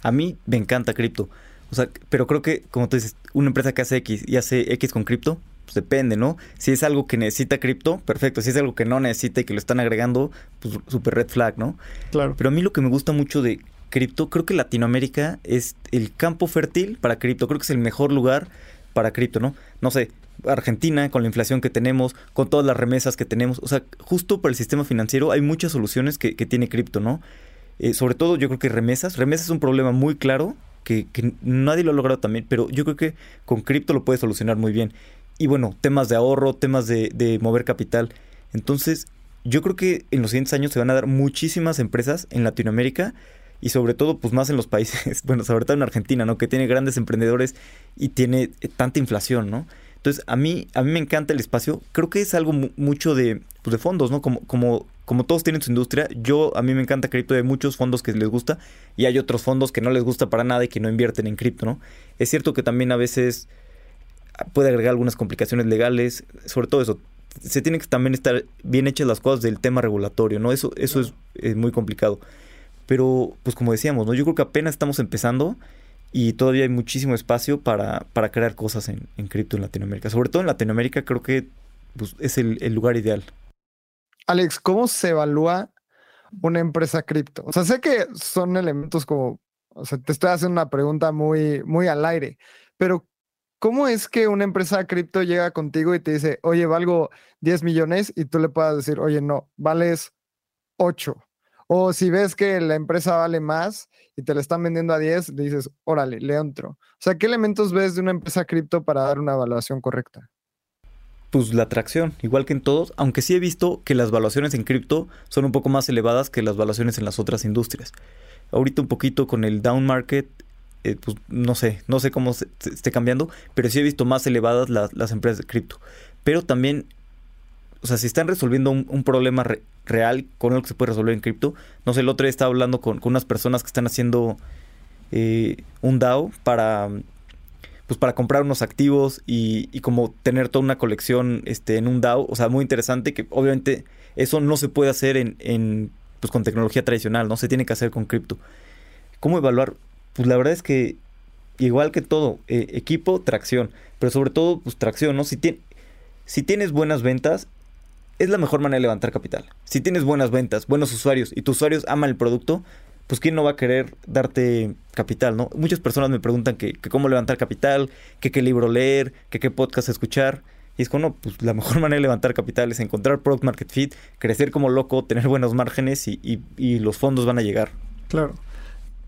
Speaker 3: A mí me encanta cripto. O sea, pero creo que, como tú dices, una empresa que hace X y hace X con cripto, pues depende, ¿no? Si es algo que necesita cripto, perfecto. Si es algo que no necesita y que lo están agregando, pues súper red flag, ¿no?
Speaker 2: Claro.
Speaker 3: Pero a mí lo que me gusta mucho de cripto, creo que Latinoamérica es el campo fértil para cripto. Creo que es el mejor lugar para cripto, ¿no? No sé, Argentina, con la inflación que tenemos, con todas las remesas que tenemos. O sea, justo para el sistema financiero hay muchas soluciones que, que tiene cripto, ¿no? Eh, sobre todo yo creo que remesas. Remesas es un problema muy claro que, nadie lo ha logrado también, pero yo creo que con cripto lo puede solucionar muy bien. Y bueno, temas de ahorro, temas de, de mover capital. Entonces, yo creo que en los siguientes años se van a dar muchísimas empresas en Latinoamérica y sobre todo pues más en los países, bueno, sobre todo en Argentina, ¿no? Que tiene grandes emprendedores y tiene tanta inflación, ¿no? Entonces, a mí, a mí me encanta el espacio. Creo que es algo mucho de, pues, de fondos, ¿no? Como, como, como todos tienen su industria, yo a mí me encanta cripto. Hay muchos fondos que les gusta y hay otros fondos que no les gusta para nada y que no invierten en cripto, ¿no? Es cierto que también a veces puede agregar algunas complicaciones legales, sobre todo eso. Se tienen que también estar bien hechas las cosas del tema regulatorio, ¿no? Eso, eso es, es muy complicado. Pero, pues como decíamos, ¿no? Yo creo que apenas estamos empezando y todavía hay muchísimo espacio para, para crear cosas en, en cripto en Latinoamérica. Sobre todo en Latinoamérica creo que pues, es el, lugar ideal.
Speaker 1: Alex, ¿cómo se evalúa una empresa cripto? O sea, sé que son elementos como, o sea, te estoy haciendo una pregunta muy, muy al aire, pero ¿cómo es que una empresa cripto llega contigo y te dice, oye, valgo 10 millones y tú le puedas decir, oye, no, vales 8? O si ves que la empresa vale más y te la están vendiendo a 10, dices, órale, le entro. O sea, ¿qué elementos ves de una empresa cripto para dar una evaluación correcta?
Speaker 3: pues la atracción, igual que en todos, aunque sí he visto que las valuaciones en cripto son un poco más elevadas que las valuaciones en las otras industrias. Ahorita un poquito con el down market, eh, pues no sé, no sé cómo esté cambiando, pero sí he visto más elevadas las, empresas de cripto. Pero también, o sea, si están resolviendo un, problema real con lo que se puede resolver en cripto, no sé, el otro día estaba hablando con, unas personas que están haciendo eh, un DAO para pues para comprar unos activos y, como tener toda una colección este, en un DAO, o sea, muy interesante que obviamente eso no se puede hacer en, pues con tecnología tradicional, no se tiene que hacer con cripto. ¿Cómo evaluar? Pues la verdad es que igual que todo, eh, equipo, tracción, pero sobre todo pues tracción, ¿no? Si tienes buenas ventas, es la mejor manera de levantar capital. Si tienes buenas ventas, buenos usuarios y tus usuarios aman el producto, pues quién no va a querer darte capital, ¿no? Muchas personas me preguntan que, cómo levantar capital, qué libro leer, qué podcast escuchar. Y es como, no, pues la mejor manera de levantar capital es encontrar product market fit, crecer como loco, tener buenos márgenes y, y los fondos van a llegar.
Speaker 2: Claro.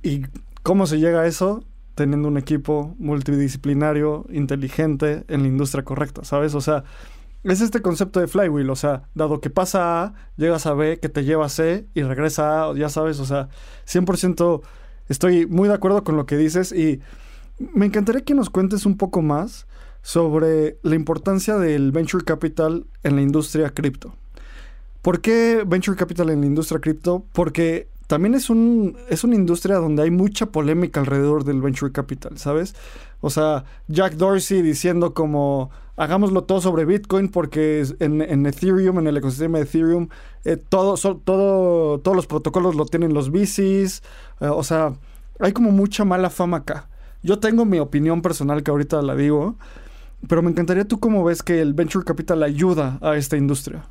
Speaker 2: ¿Y cómo se llega a eso? Teniendo un equipo multidisciplinario, inteligente, en la industria correcta, ¿sabes? O sea, es este concepto de flywheel, o sea, dado que pasa A, llegas a B, que te lleva a C y regresa a ya sabes, o sea, 100% estoy muy de acuerdo con lo que dices y me encantaría que nos cuentes un poco más sobre la importancia del venture capital en la industria cripto. ¿Por qué venture capital en la industria cripto? Porque también es, un, es una industria donde hay mucha polémica alrededor del venture capital, ¿sabes? O sea, Jack Dorsey diciendo como hagámoslo todo sobre Bitcoin porque en, Ethereum, en el ecosistema de Ethereum, eh, todo, todo, todos los protocolos lo tienen los VCs. Eh, o sea, hay como mucha mala fama acá. Yo tengo mi opinión personal que ahorita la digo, pero me encantaría tú cómo ves que el venture capital ayuda a esta industria.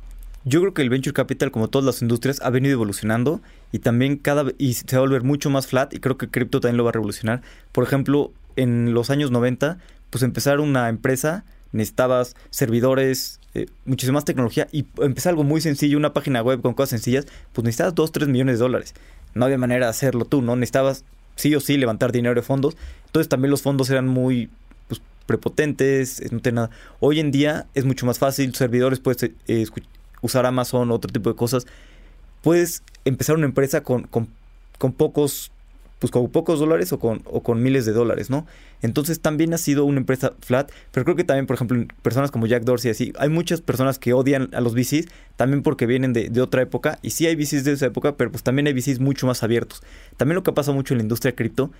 Speaker 3: Yo creo que el venture capital, como todas las industrias, ha venido evolucionando y también cada y se va a volver mucho más flat y creo que cripto también lo va a revolucionar. Por ejemplo, en los años 90, pues empezar una empresa necesitabas servidores, eh, muchísima más tecnología y empezar algo muy sencillo, una página web con cosas sencillas, pues necesitabas 2, 3 millones de dólares. No había manera de hacerlo tú, ¿no? Necesitabas sí o sí levantar dinero de fondos. Entonces también los fondos eran muy pues, prepotentes, no tenía nada. Hoy en día es mucho más fácil, servidores puedes eh, usar Amazon, otro tipo de cosas. Puedes empezar una empresa con, con, con pocos pues con pocos dólares o con, o con miles de dólares, ¿no? Entonces también ha sido una empresa flat, pero creo que también, por ejemplo, personas como Jack Dorsey, así, hay muchas personas que odian a los VCs, también porque vienen de, de, otra época, y sí hay VCs de esa época, pero pues también hay VCs mucho más abiertos. También lo que pasa mucho en la industria cripto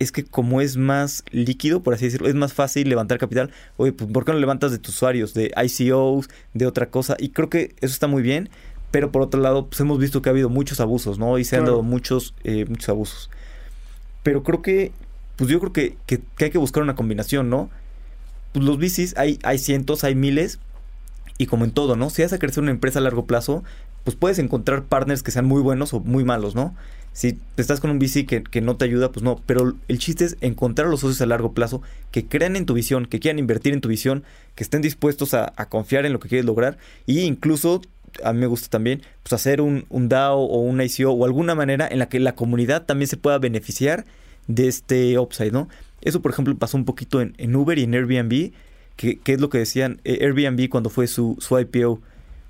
Speaker 3: es que como es más líquido, por así decirlo, es más fácil levantar capital, oye, pues ¿por qué no levantas de tus usuarios, de ICOs, de otra cosa? Y creo que eso está muy bien, pero por otro lado, pues hemos visto que ha habido muchos abusos, ¿no? Y se han dado muchos, eh, muchos abusos. Pero creo que, pues yo creo que, que, hay que buscar una combinación, ¿no? Pues los VCs hay, hay cientos, hay miles, y como en todo, ¿no? Si vas a crecer una empresa a largo plazo, pues puedes encontrar partners que sean muy buenos o muy malos, ¿no? Si estás con un VC que, que, no te ayuda, pues no. Pero el chiste es encontrar a los socios a largo plazo que crean en tu visión, que quieran invertir en tu visión, que estén dispuestos a, a confiar en lo que quieres lograr. Y incluso, a mí me gusta también, pues hacer un, un DAO o un ICO o alguna manera en la que la comunidad también se pueda beneficiar de este upside, ¿no? Eso, por ejemplo, pasó un poquito en, en Uber y en Airbnb, que, que, es lo que decían eh, Airbnb cuando fue su, su IPO.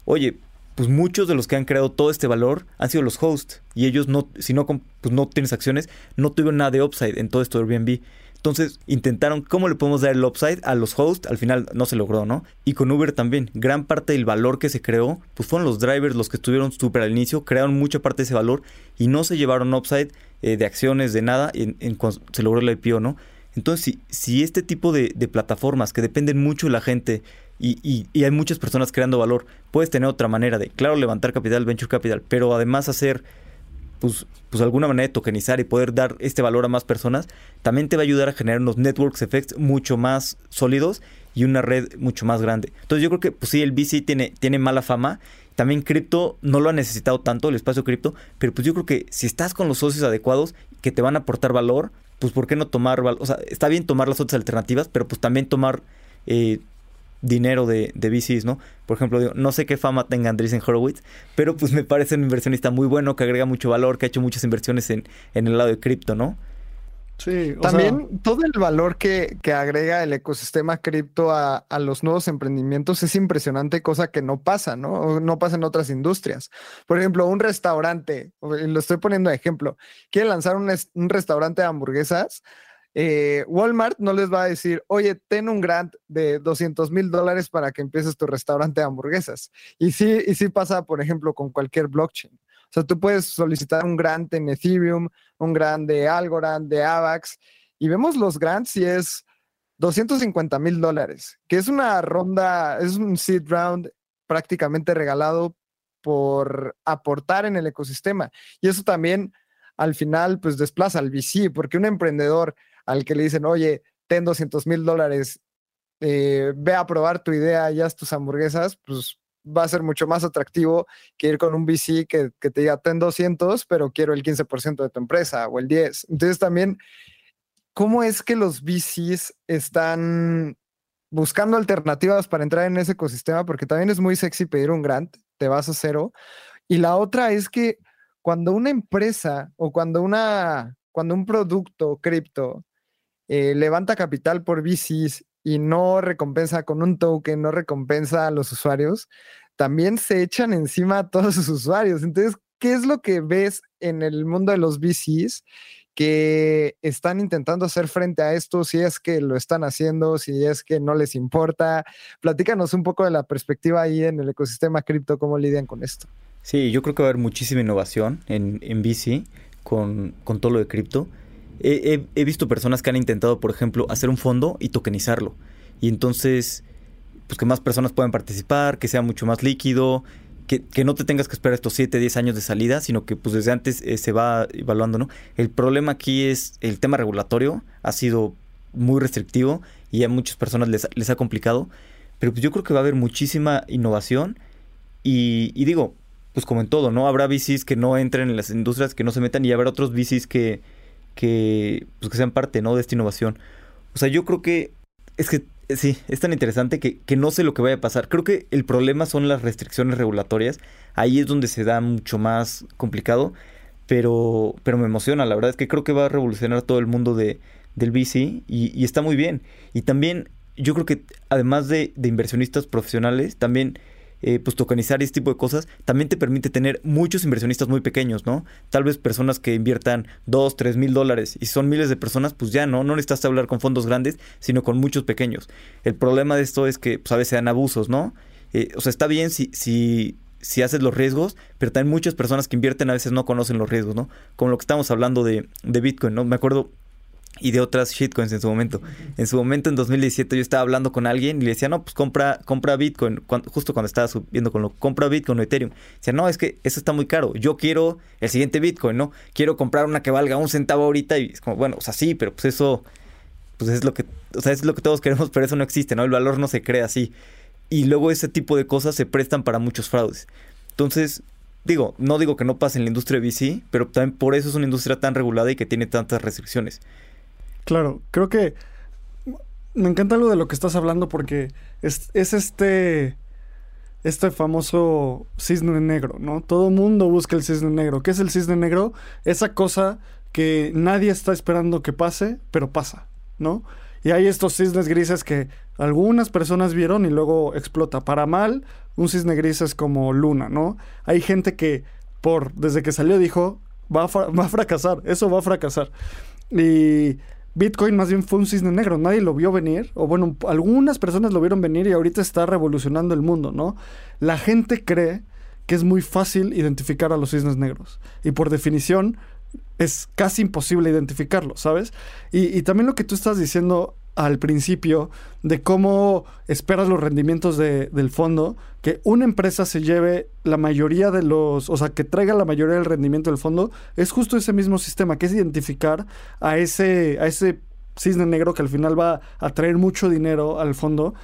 Speaker 3: Oye, pues muchos de los que han creado todo este valor han sido los hosts y ellos no, si no, pues no tienes acciones, no tuvieron nada de upside en todo esto de Airbnb. Entonces intentaron cómo le podemos dar el upside a los hosts, al final no se logró, ¿no? Y con Uber también, gran parte del valor que se creó, pues fueron los drivers los que estuvieron súper al inicio, crearon mucha parte de ese valor y no se llevaron upside eh, de acciones, de nada, en, en cuando se logró el IPO, ¿no? Entonces, si, si este tipo de, de, plataformas que dependen mucho de la gente y, y, hay muchas personas creando valor. Puedes tener otra manera de, claro, levantar capital, venture capital, pero además hacer, pues, pues alguna manera de tokenizar y poder dar este valor a más personas, también te va a ayudar a generar unos networks effects mucho más sólidos y una red mucho más grande. Entonces yo creo que, pues sí, el VC tiene, tiene mala fama. También cripto no lo ha necesitado tanto, el espacio cripto, pero pues yo creo que si estás con los socios adecuados que te van a aportar valor, pues ¿por qué no tomar, o sea, está bien tomar las otras alternativas, pero pues también tomar eh, dinero de, de VCs, ¿no? Por ejemplo, no sé qué fama tenga Andreessen Horowitz, pero pues me parece un inversionista muy bueno, que agrega mucho valor, que ha hecho muchas inversiones en, en el lado de cripto, ¿no?
Speaker 2: Sí, o
Speaker 1: También
Speaker 2: sea,
Speaker 1: todo el valor que, que agrega el ecosistema cripto a, a los nuevos emprendimientos es impresionante, cosa que no pasa, ¿no? No pasa en otras industrias. Por ejemplo, un restaurante, lo estoy poniendo de ejemplo, quiere lanzar un, un restaurante de hamburguesas. Eh, Walmart no les va a decir, oye, ten un grant de 200 mil dólares para que empieces tu restaurante de hamburguesas. Y sí, y sí pasa, por ejemplo, con cualquier blockchain. O sea, tú puedes solicitar un grant en Ethereum, un grant de Algorand, de Avax, y vemos los grants y es 250 mil dólares, que es una ronda, es un seed round prácticamente regalado por aportar en el ecosistema. Y eso también al final pues desplaza al VC, porque un emprendedor al que le dicen, oye, ten 200 mil dólares, eh, ve a probar tu idea y haz tus hamburguesas, pues va a ser mucho más atractivo que ir con un VC que, que te diga, ten 200, pero quiero el 15% de tu empresa o el 10. Entonces también, ¿cómo es que los VCs están buscando alternativas para entrar en ese ecosistema? Porque también es muy sexy pedir un grant, te vas a cero. Y la otra es que cuando una empresa o cuando, una, cuando un producto cripto eh, levanta capital por VCs y no recompensa con un token, no recompensa a los usuarios, también se echan encima a todos sus usuarios. Entonces, ¿qué es lo que ves en el mundo de los VCs que están intentando hacer frente a esto? Si es que lo están haciendo, si es que no les importa. Platícanos un poco de la perspectiva ahí en el ecosistema cripto, cómo lidian con esto.
Speaker 3: Sí, yo creo que va a haber muchísima innovación en, en VC con, con todo lo de cripto. He, visto personas que han intentado, por ejemplo, hacer un fondo y tokenizarlo. Y entonces, pues que más personas puedan participar, que sea mucho más líquido, que, que no te tengas que esperar estos 7, 10 años de salida, sino que pues desde antes eh, se va evaluando, ¿no? El problema aquí es el tema regulatorio, ha sido muy restrictivo y a muchas personas les, les ha complicado, pero pues yo creo que va a haber muchísima innovación y, y digo, pues como en todo, ¿no? Habrá VCs que no entren en las industrias, que no se metan y habrá otros VCs que, que, pues que sean parte, ¿no? De esta innovación. O sea, yo creo que es que eh, sí, es tan interesante que, que no sé lo que vaya a pasar. Creo que el problema son las restricciones regulatorias. Ahí es donde se da mucho más complicado, pero, pero me emociona. La verdad es que creo que va a revolucionar todo el mundo de, del VC y, está muy bien. Y también yo creo que además de, de inversionistas profesionales, también eh, pues tokenizar este tipo de cosas también te permite tener muchos inversionistas muy pequeños, ¿no? Tal vez personas que inviertan 2, 3 mil dólares y son miles de personas, pues ya no, no necesitas hablar con fondos grandes, sino con muchos pequeños. El problema de esto es que pues, a veces se dan abusos, ¿no? Eh, o sea, está bien si, si, si haces los riesgos, pero también muchas personas que invierten a veces no conocen los riesgos, ¿no? Como lo que estamos hablando de, de Bitcoin, ¿no? Me acuerdo y de otras shitcoins en su momento. En su momento, en 2017, yo estaba hablando con alguien y le decía, no, pues compra, compra Bitcoin, justo cuando estaba subiendo con lo, compra Bitcoin o Ethereum. Decía, no, es que eso está muy caro. Yo quiero el siguiente Bitcoin, ¿no? Quiero comprar una que valga un centavo ahorita y es como, bueno, o sea, sí, pero pues eso, pues es lo que, o sea, es lo que todos queremos, pero eso no existe, ¿no? El valor no se crea así. Y luego ese tipo de cosas se prestan para muchos fraudes. Entonces, digo, no digo que no pase en la industria de VC, pero también por eso es una industria tan regulada y que tiene tantas restricciones.
Speaker 2: Claro, creo que me encanta algo de lo que estás hablando porque es, es este este famoso cisne negro, ¿no? Todo mundo busca el cisne negro. ¿Qué es el cisne negro? Esa cosa que nadie está esperando que pase, pero pasa, ¿no? Y hay estos cisnes grises que algunas personas vieron y luego explota. Para mal, un cisne gris es como luna, ¿no? Hay gente que por desde que salió dijo va a, va a fracasar, eso va a fracasar. Y Bitcoin más bien fue un cisne negro, nadie lo vio venir, o bueno, algunas personas lo vieron venir y ahorita está revolucionando el mundo, ¿no? La gente cree que es muy fácil identificar a los cisnes negros y por definición es casi imposible identificarlo, ¿sabes? Y, y también lo que tú estás diciendo al principio de cómo esperas los rendimientos de- del fondo, que una empresa se lleve la mayoría de los, o sea, que traiga la mayoría del rendimiento del fondo, es justo ese mismo sistema, que es identificar a ese, a ese cisne negro que al final va a traer mucho dinero al fondo,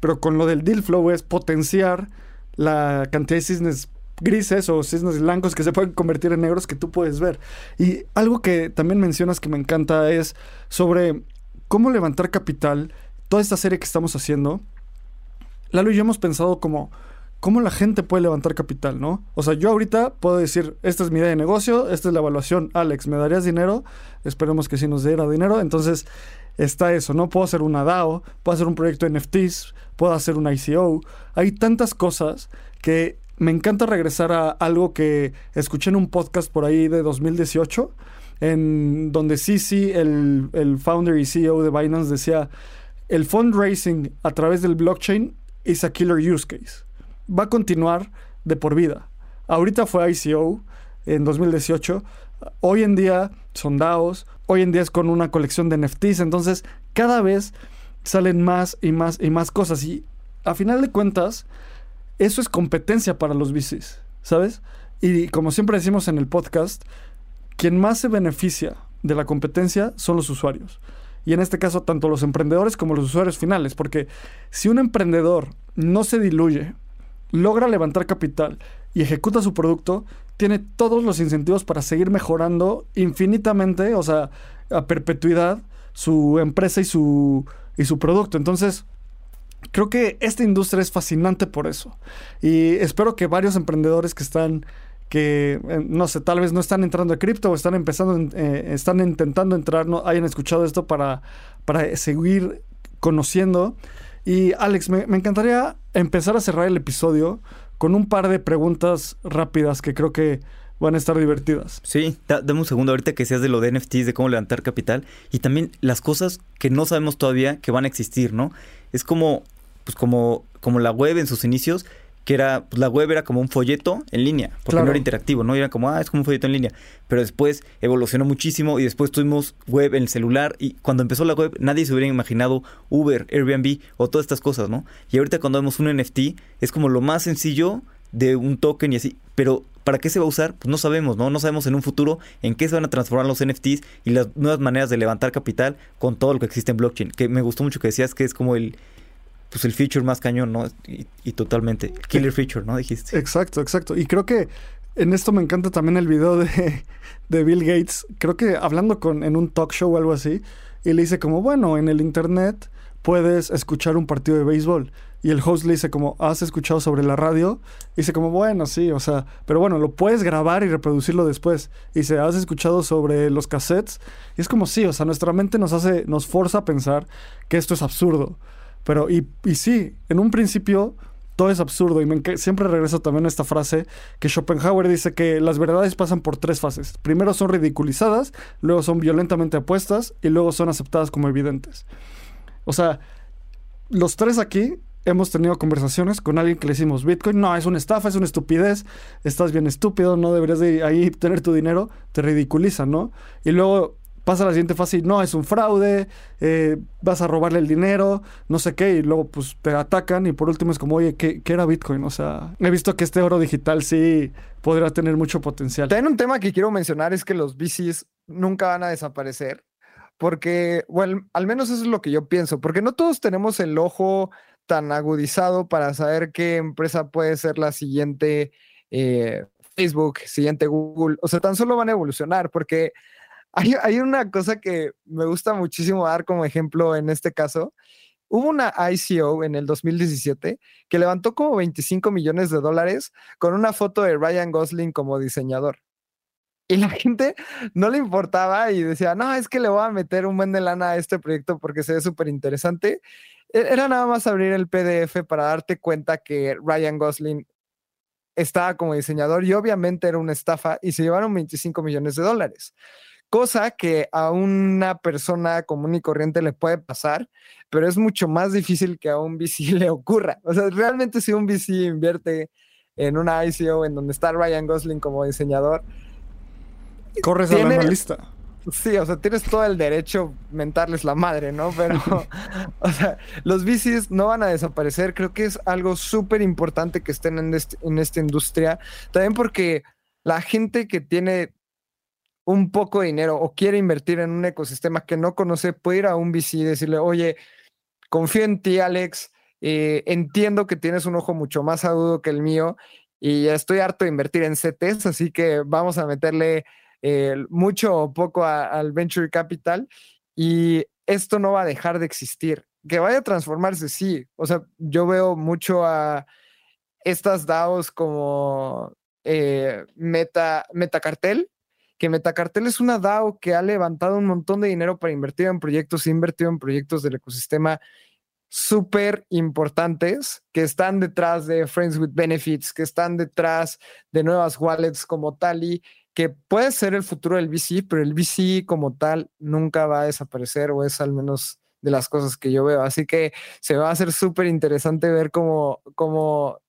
Speaker 2: pero con lo del deal flow es potenciar la cantidad de cisnes grises o cisnes blancos que se pueden convertir en negros que tú puedes ver. Y algo que también mencionas que me encanta es sobre cómo levantar capital, toda esta serie que estamos haciendo. Lalo y yo hemos pensado como cómo la gente puede levantar capital, ¿no? O sea, yo ahorita puedo decir, esta es mi idea de negocio, esta es la evaluación, Alex, ¿me darías dinero? Esperemos que sí nos diera dinero. Entonces, está eso, ¿no? Puedo hacer una DAO, puedo hacer un proyecto de NFTs, puedo hacer un ICO. Hay tantas cosas que me encanta regresar a algo que escuché en un podcast por ahí de 2018, en donde Sisi, el, el founder y CEO de Binance, decía, el fundraising a través del blockchain is a killer use case va a continuar de por vida. Ahorita fue ICO en 2018. Hoy en día son DAOs. Hoy en día es con una colección de NFTs. Entonces, cada vez salen más y más y más cosas. Y a final de cuentas, eso es competencia para los VCs, ¿sabes? Y como siempre decimos en el podcast, quien más se beneficia de la competencia son los usuarios. Y en este caso, tanto los emprendedores como los usuarios finales. Porque si un emprendedor no se diluye logra levantar capital y ejecuta su producto, tiene todos los incentivos para seguir mejorando infinitamente, o sea, a perpetuidad, su empresa y su, y su producto. Entonces, creo que esta industria es fascinante por eso. Y espero que varios emprendedores que están que eh, no sé, tal vez no están entrando a cripto o están empezando, eh, están intentando entrar, no hayan escuchado esto para, para seguir conociendo y Alex, me, encantaría empezar a cerrar el episodio con un par de preguntas rápidas que creo que van a estar divertidas.
Speaker 3: Sí, dame un segundo ahorita que seas de lo de NFTs, de cómo levantar capital y también las cosas que no sabemos todavía que van a existir, ¿no? Es como, pues como, como la web en sus inicios, que era, pues la web era como un folleto en línea, porque no era interactivo, ¿no? Era como, ah, es como un folleto en línea. Pero después evolucionó muchísimo y después tuvimos web en el celular y cuando empezó la web nadie se hubiera imaginado Uber, Airbnb o todas estas cosas, ¿no? Y ahorita cuando vemos un NFT es como lo más sencillo de un token y así, pero ¿para qué se va a usar? Pues no sabemos, ¿no? No sabemos en un futuro en qué se van a transformar los NFTs y las nuevas maneras de levantar capital con todo lo que existe en blockchain. Que me gustó mucho que decías que es como el pues el feature más cañón, ¿no? Y, totalmente. Killer feature, ¿no? Dijiste.
Speaker 2: Exacto, exacto. Y creo que en esto me encanta también el video de, de Bill Gates. Creo que hablando con, en un talk show o algo así. Y le dice como, bueno, en el internet puedes escuchar un partido de béisbol. Y el host le dice como, ¿has escuchado sobre la radio? Y dice como, bueno, sí, o sea, pero bueno, lo puedes grabar y reproducirlo después. Y dice, ¿has escuchado sobre los cassettes? Y es como, sí, o sea, nuestra mente nos hace, nos forza a pensar que esto es absurdo. Pero, y, y sí, en un principio todo es absurdo y me, siempre regreso también a esta frase que Schopenhauer dice que las verdades pasan por tres fases. Primero son ridiculizadas, luego son violentamente apuestas y luego son aceptadas como evidentes. O sea, los tres aquí hemos tenido conversaciones con alguien que le decimos Bitcoin, no, es una estafa, es una estupidez, estás bien estúpido, no deberías de ahí tener tu dinero, te ridiculizan, ¿no? Y luego pasa la siguiente fase y no, es un fraude, eh, vas a robarle el dinero, no sé qué, y luego pues te atacan y por último es como, oye, ¿qué, era Bitcoin? O sea, he visto que este oro digital sí podría tener mucho potencial.
Speaker 1: También un tema que quiero mencionar es que los VCs nunca van a desaparecer, porque, bueno, al menos eso es lo que yo pienso, porque no todos tenemos el ojo tan agudizado para saber qué empresa puede ser la siguiente eh, Facebook, siguiente Google, o sea, tan solo van a evolucionar, porque hay, una cosa que me gusta muchísimo dar como ejemplo en este caso. Hubo una ICO en el 2017 que levantó como 25 millones de dólares con una foto de Ryan Gosling como diseñador. Y la gente no le importaba y decía, no, es que le voy a meter un buen de lana a este proyecto porque se ve súper interesante. E, era nada más abrir el PDF para darte cuenta que Ryan Gosling estaba como diseñador y obviamente era una estafa y se llevaron 25 millones de dólares cosa que a una persona común y corriente le puede pasar, pero es mucho más difícil que a un VC le ocurra. O sea, realmente si un VC invierte en una ICO en donde está Ryan Gosling como diseñador,
Speaker 2: corres a la lista.
Speaker 1: Sí, o sea, tienes todo el derecho mentarles la madre, ¿no? Pero, o sea, los VCs no van a desaparecer. Creo que es algo súper importante que estén en, en esta industria. También porque la gente que tiene un poco de dinero o quiere invertir en un ecosistema que no conoce, puede ir a un VC y decirle, oye, confío en ti, Alex, eh, entiendo que tienes un ojo mucho más agudo que el mío y estoy harto de invertir en CTs, así que vamos a meterle eh, mucho o poco al venture capital y esto no va a dejar de existir. Que vaya a transformarse, sí. O sea, yo veo mucho a estas DAOs como eh, Meta, Metacartel, Metacartel es una DAO que ha levantado un montón de dinero para invertir en proyectos, invertido en proyectos del ecosistema súper importantes que están detrás de Friends with Benefits, que están detrás de nuevas wallets como Tali, que puede ser el futuro del VC, pero el VC como tal nunca va a desaparecer o es al menos de las cosas que yo veo. Así que se va a hacer súper interesante ver cómo, cómo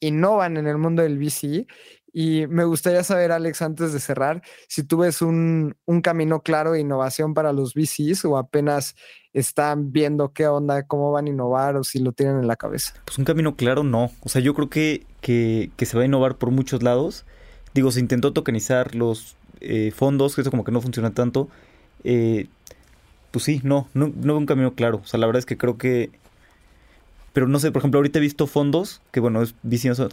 Speaker 1: innovan en el mundo del VC. Y me gustaría saber, Alex, antes de cerrar, si tú ves un, un camino claro de innovación para los VCs o apenas están viendo qué onda, cómo van a innovar o si lo tienen en la cabeza.
Speaker 3: Pues un camino claro no. O sea, yo creo que, que, se va a innovar por muchos lados. Digo, se intentó tokenizar los eh, fondos, que eso como que no funciona tanto. Eh, pues sí, no, no, no un camino claro. O sea, la verdad es que creo que pero no sé, por ejemplo, ahorita he visto fondos que, bueno, es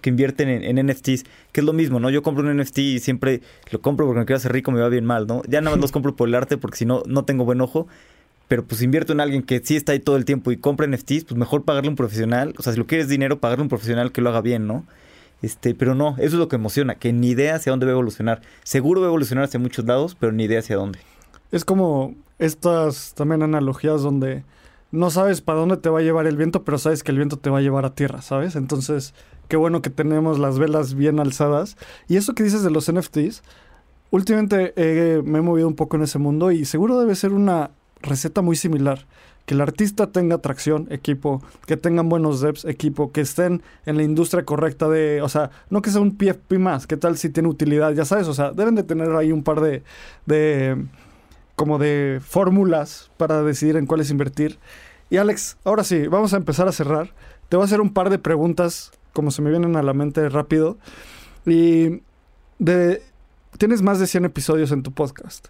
Speaker 3: que invierten en, NFTs, que es lo mismo, ¿no? Yo compro un NFT y siempre lo compro porque me quiero hacer rico, me va bien mal, ¿no? Ya nada más los compro por el arte porque si no, no tengo buen ojo. Pero pues invierto en alguien que sí está ahí todo el tiempo y compra NFTs, pues mejor pagarle a un profesional. O sea, si lo quieres dinero, pagarle a un profesional que lo haga bien, ¿no? Este, pero no, eso es lo que emociona, que ni idea hacia dónde va a evolucionar. Seguro va a evolucionar hacia muchos lados, pero ni idea hacia dónde.
Speaker 2: Es como estas también analogías donde no sabes para dónde te va a llevar el viento, pero sabes que el viento te va a llevar a tierra, ¿sabes? Entonces, qué bueno que tenemos las velas bien alzadas. Y eso que dices de los NFTs, últimamente me he movido un poco en ese mundo y seguro debe ser una receta muy similar. Que el artista tenga atracción, equipo, que tengan buenos devs, equipo, que estén en la industria correcta de, o sea, no que sea un PFP más, qué tal si tiene utilidad, ya sabes, o sea, deben de tener ahí un par de, de como de fórmulas para decidir en cuáles invertir. Y Alex, ahora sí, vamos a empezar a cerrar. Te voy a hacer un par de preguntas, como se me vienen a la mente rápido. Y de, tienes más de 100 episodios en tu podcast.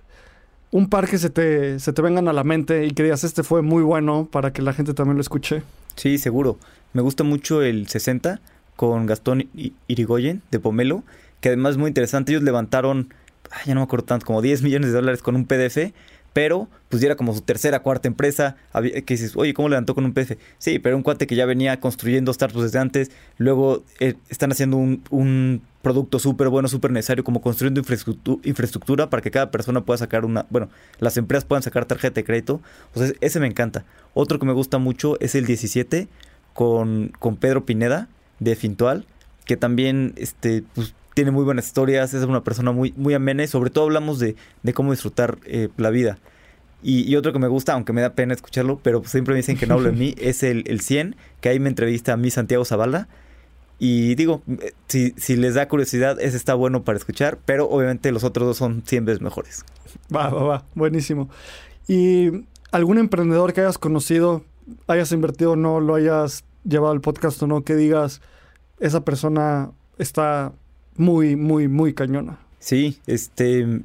Speaker 2: Un par que se te, se te vengan a la mente y que digas, este fue muy bueno para que la gente también lo escuche.
Speaker 3: Sí, seguro. Me gusta mucho el 60 con Gastón Irigoyen de Pomelo, que además es muy interesante. Ellos levantaron ya no me acuerdo tanto, como 10 millones de dólares con un PDF, pero pues ya era como su tercera, cuarta empresa, que dices, oye, ¿cómo levantó con un PDF? Sí, pero un cuate que ya venía construyendo startups desde antes, luego eh, están haciendo un, producto súper bueno, súper necesario, como construyendo infraestructura, para que cada persona pueda sacar una, bueno, las empresas puedan sacar tarjeta de crédito, o ese me encanta. Otro que me gusta mucho es el 17 con, con Pedro Pineda de Fintual, que también, este, pues, tiene muy buenas historias, es una persona muy, muy amena y sobre todo hablamos de, cómo disfrutar eh, la vida. Y, otro que me gusta, aunque me da pena escucharlo, pero siempre me dicen que no hablo de mí, es el, el 100, que ahí me entrevista a mí Santiago Zavala. Y digo, eh, si, si les da curiosidad, ese está bueno para escuchar, pero obviamente los otros dos son 100 veces mejores.
Speaker 2: Va, va, va, buenísimo. ¿Y algún emprendedor que hayas conocido, hayas invertido o no, lo hayas llevado al podcast o no, que digas, esa persona está muy, muy, muy cañona.
Speaker 3: Sí, este.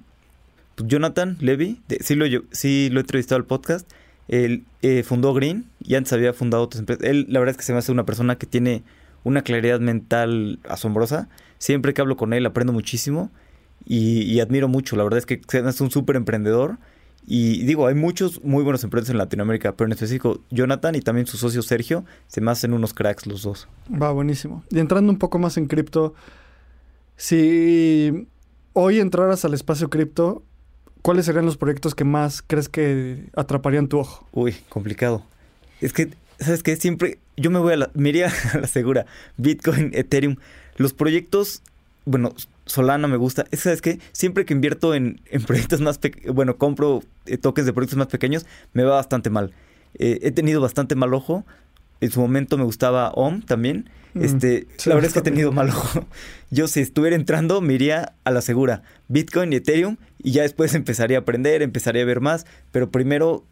Speaker 3: Pues, Jonathan Levy, sí, lo, sí lo he entrevistado al podcast. Él eh, fundó Green y antes había fundado otras empresas. Él, la verdad es que se me hace una persona que tiene una claridad mental asombrosa. Siempre que hablo con él aprendo muchísimo y, admiro mucho. La verdad es que es un súper emprendedor. Y digo, hay muchos muy buenos emprendedores en Latinoamérica, pero en específico Jonathan y también su socio Sergio se me hacen unos cracks los dos.
Speaker 2: Va, buenísimo. Y entrando un poco más en cripto, si hoy entraras al espacio cripto, ¿cuáles serían los proyectos que más crees que atraparían tu ojo?
Speaker 3: Uy, complicado. Es que, ¿sabes qué? Siempre yo me voy a la, me a la segura. Bitcoin, Ethereum. Los proyectos, bueno, Solana me gusta. ¿Sabes qué? Siempre que invierto en, proyectos más pequeños, bueno, compro eh, tokens de proyectos más pequeños, me va bastante mal. Eh, he tenido bastante mal ojo. En su momento me gustaba OM también. Mm, este, la verdad es que he tenido mal ojo. Yo si estuviera entrando me iría a la segura, Bitcoin y Ethereum y ya después empezaría a aprender, empezaría a ver más, pero primero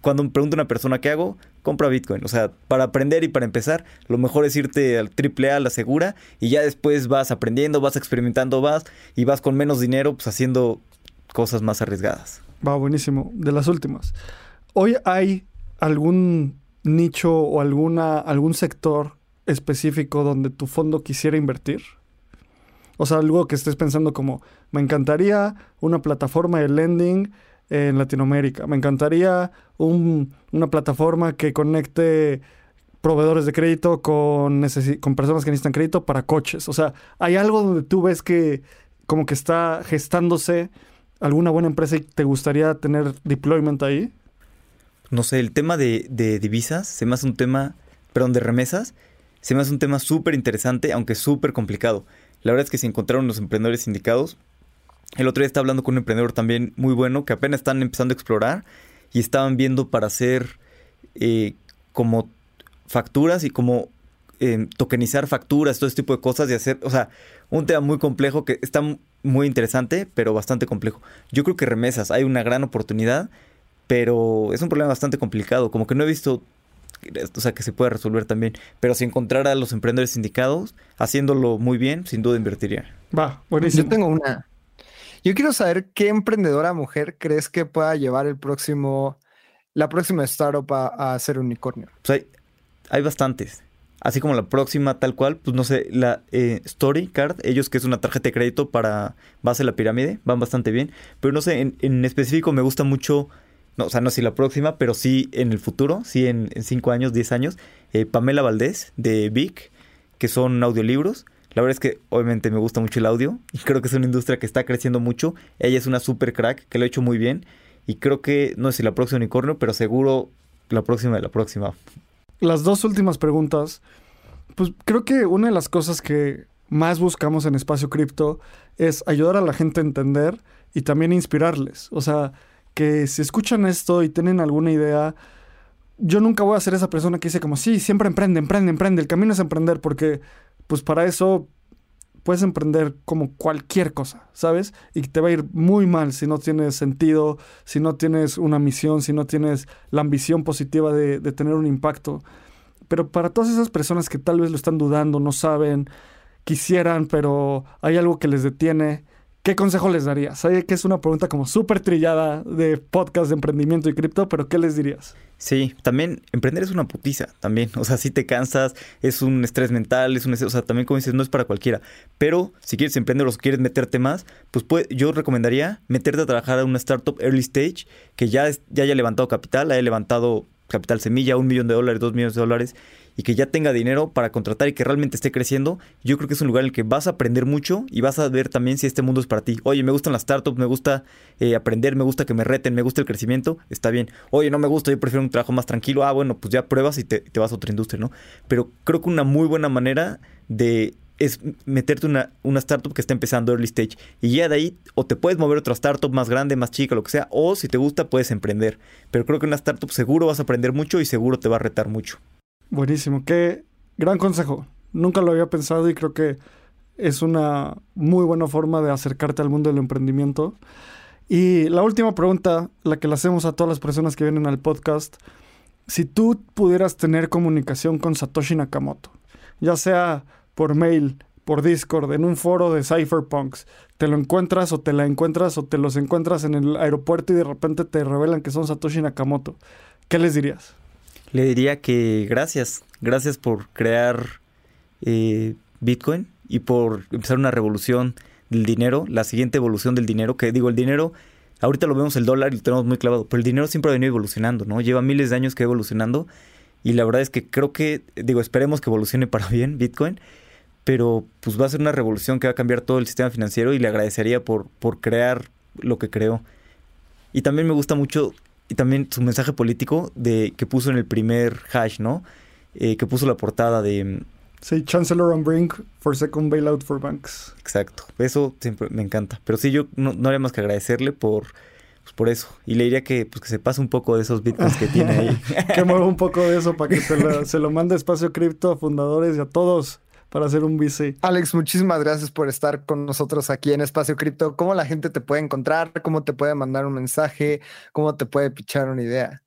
Speaker 3: cuando me pregunta una persona qué hago, compra Bitcoin, o sea, para aprender y para empezar, lo mejor es irte al triple A, la segura y ya después vas aprendiendo, vas experimentando, vas y vas con menos dinero pues haciendo cosas más arriesgadas.
Speaker 2: Va buenísimo, de las últimas. Hoy hay algún nicho o alguna, algún sector específico donde tu fondo quisiera invertir? O sea, algo que estés pensando como, me encantaría una plataforma de lending en Latinoamérica, me encantaría una plataforma que conecte proveedores de crédito, con, con personas que necesitan crédito para coches. O sea, hay algo donde tú ves que como que está gestándose alguna buena empresa y te gustaría tener deployment ahí.
Speaker 3: No sé, el tema de, de divisas se me hace un tema, perdón, de remesas, se me hace un tema súper interesante, aunque súper complicado. La verdad es que se encontraron los emprendedores indicados. El otro día estaba hablando con un emprendedor también muy bueno que apenas están empezando a explorar y estaban viendo para hacer eh, como facturas y como eh, tokenizar facturas, todo este tipo de cosas y hacer, o sea, un tema muy complejo que está muy interesante, pero bastante complejo. Yo creo que remesas, hay una gran oportunidad, pero es un problema bastante complicado, como que no he visto, o sea, que se pueda resolver también, pero si encontrara a los emprendedores indicados, haciéndolo muy bien, sin duda invertiría.
Speaker 2: Va, buenísimo.
Speaker 1: Yo tengo una. Yo quiero saber qué emprendedora mujer crees que pueda llevar el próximo, la próxima startup a, a ser unicornio.
Speaker 3: Pues hay, hay bastantes. Así como la próxima, tal cual, pues no sé, la eh, Story Card, ellos que es una tarjeta de crédito para base de la pirámide, van bastante bien. Pero no sé, en, específico me gusta mucho, no, o sea, no si la próxima, pero sí en el futuro, sí en 5 años, 10 años, eh, Pamela Valdés de Vic, que son audiolibros. La verdad es que obviamente me gusta mucho el audio y creo que es una industria que está creciendo mucho. Ella es una super crack que lo ha hecho muy bien y creo que, no sé si la próxima unicornio, pero seguro la próxima de la próxima
Speaker 2: las dos últimas preguntas, pues creo que una de las cosas que más buscamos en Espacio Cripto es ayudar a la gente a entender y también inspirarles. O sea, que si escuchan esto y tienen alguna idea, yo nunca voy a ser esa persona que dice como, sí, siempre emprende, emprende, emprende. El camino es emprender porque, pues para eso puedes emprender como cualquier cosa, ¿sabes? Y te va a ir muy mal si no tienes sentido, si no tienes una misión, si no tienes la ambición positiva de, tener un impacto. Pero para todas esas personas que tal vez lo están dudando, no saben, quisieran, pero hay algo que les detiene, ¿qué consejo les darías? Sé que es una pregunta como súper trillada de podcast de emprendimiento y cripto, pero ¿qué les dirías?
Speaker 3: Sí, también emprender es una putiza, también. O sea, si te cansas, es un estrés mental, es un o sea, también como dices, no es para cualquiera. Pero si quieres emprender o quieres meterte más, pues yo recomendaría meterte a trabajar a una startup early stage que ya, ya haya levantado capital, haya levantado capital semilla, un millón de dólares, dos millones de dólares, y que ya tenga dinero para contratar y que realmente esté creciendo, yo creo que es un lugar en el que vas a aprender mucho y vas a ver también si este mundo es para ti. Oye, me gustan las startups, me gusta eh, aprender, me gusta que me reten, me gusta el crecimiento, está bien. Oye, no me gusta, yo prefiero un trabajo más tranquilo. Ah, bueno, pues ya pruebas y te, vas a otra industria, ¿no? Pero creo que una muy buena manera de es meterte una, una startup que está empezando early stage. Y ya de ahí, o te puedes mover a otra startup más grande, más chica, lo que sea, o si te gusta, puedes emprender. Pero creo que una startup seguro vas a aprender mucho y seguro te va a retar mucho.
Speaker 2: Buenísimo, qué gran consejo. Nunca lo había pensado y creo que es una muy buena forma de acercarte al mundo del emprendimiento. Y la última pregunta, la que le hacemos a todas las personas que vienen al podcast, si tú pudieras tener comunicación con Satoshi Nakamoto, ya sea por mail, por Discord, en un foro de cypherpunks, te lo encuentras o te la encuentras o te los encuentras en el aeropuerto y de repente te revelan que son Satoshi Nakamoto, ¿qué les dirías?
Speaker 3: Le diría que gracias, gracias por crear eh, Bitcoin y por empezar una revolución del dinero, la siguiente evolución del dinero, que digo, el dinero, ahorita lo vemos el dólar y lo tenemos muy clavado, pero el dinero siempre ha venido evolucionando, ¿no? Lleva miles de años que evolucionando y la verdad es que creo que, digo, esperemos que evolucione para bien Bitcoin, pero pues va a ser una revolución que va a cambiar todo el sistema financiero y le agradecería por, por crear lo que creó. Y también me gusta mucho y también su mensaje político de que puso en el primer hash, ¿no? Eh, que puso la portada de... Mm,
Speaker 2: sí, Chancellor on Brink for second bailout for banks.
Speaker 3: Exacto, eso siempre me encanta. Pero sí, yo no, no haría más que agradecerle por, pues por eso. Y le diría que, pues, que se pase un poco de esos bitcoins que tiene ahí.
Speaker 2: que mueva un poco de eso para que se lo, se lo mande espacio cripto a fundadores y a todos para hacer un VC.
Speaker 1: Alex, muchísimas gracias por estar con nosotros aquí en Espacio Cripto. ¿Cómo la gente te puede encontrar? ¿Cómo te puede mandar un mensaje? ¿Cómo te puede pichar una idea?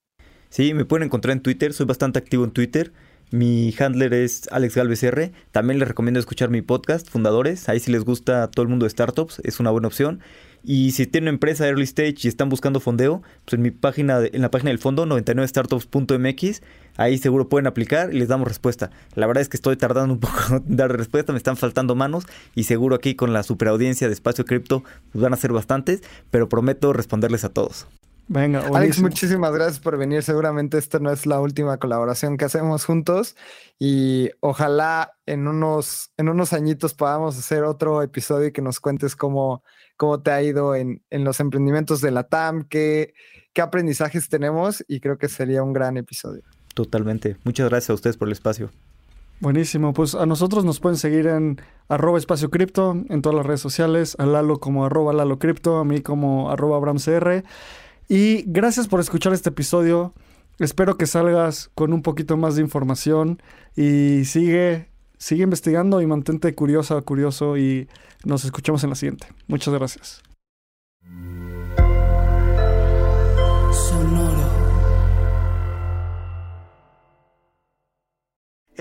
Speaker 3: Sí, me pueden encontrar en Twitter. Soy bastante activo en Twitter. Mi handler es Alex Galvez R. También les recomiendo escuchar mi podcast, Fundadores. Ahí si les gusta todo el mundo de startups, es una buena opción. Y si tienen una empresa early stage y están buscando fondeo, pues en mi página, en la página del fondo, 99startups.mx, ahí seguro pueden aplicar y les damos respuesta. La verdad es que estoy tardando un poco en dar respuesta, me están faltando manos y seguro aquí con la superaudiencia de Espacio Cripto pues van a ser bastantes, pero prometo responderles a todos.
Speaker 2: Venga,
Speaker 1: Alex, muchísimas gracias por venir. Seguramente esta no es la última colaboración que hacemos juntos y ojalá en unos, en unos añitos podamos hacer otro episodio y que nos cuentes cómo, cómo te ha ido en, en los emprendimientos de la TAM, qué, qué aprendizajes tenemos y creo que sería un gran episodio.
Speaker 3: Totalmente. Muchas gracias a ustedes por el espacio.
Speaker 2: Buenísimo, pues a nosotros nos pueden seguir en arroba espacio cripto en todas las redes sociales, a Lalo como arroba Lalo cripto, a mí como arroba AbramCR. Y gracias por escuchar este episodio. Espero que salgas con un poquito más de información y sigue, sigue investigando y mantente curiosa, curioso y nos escuchamos en la siguiente. Muchas gracias.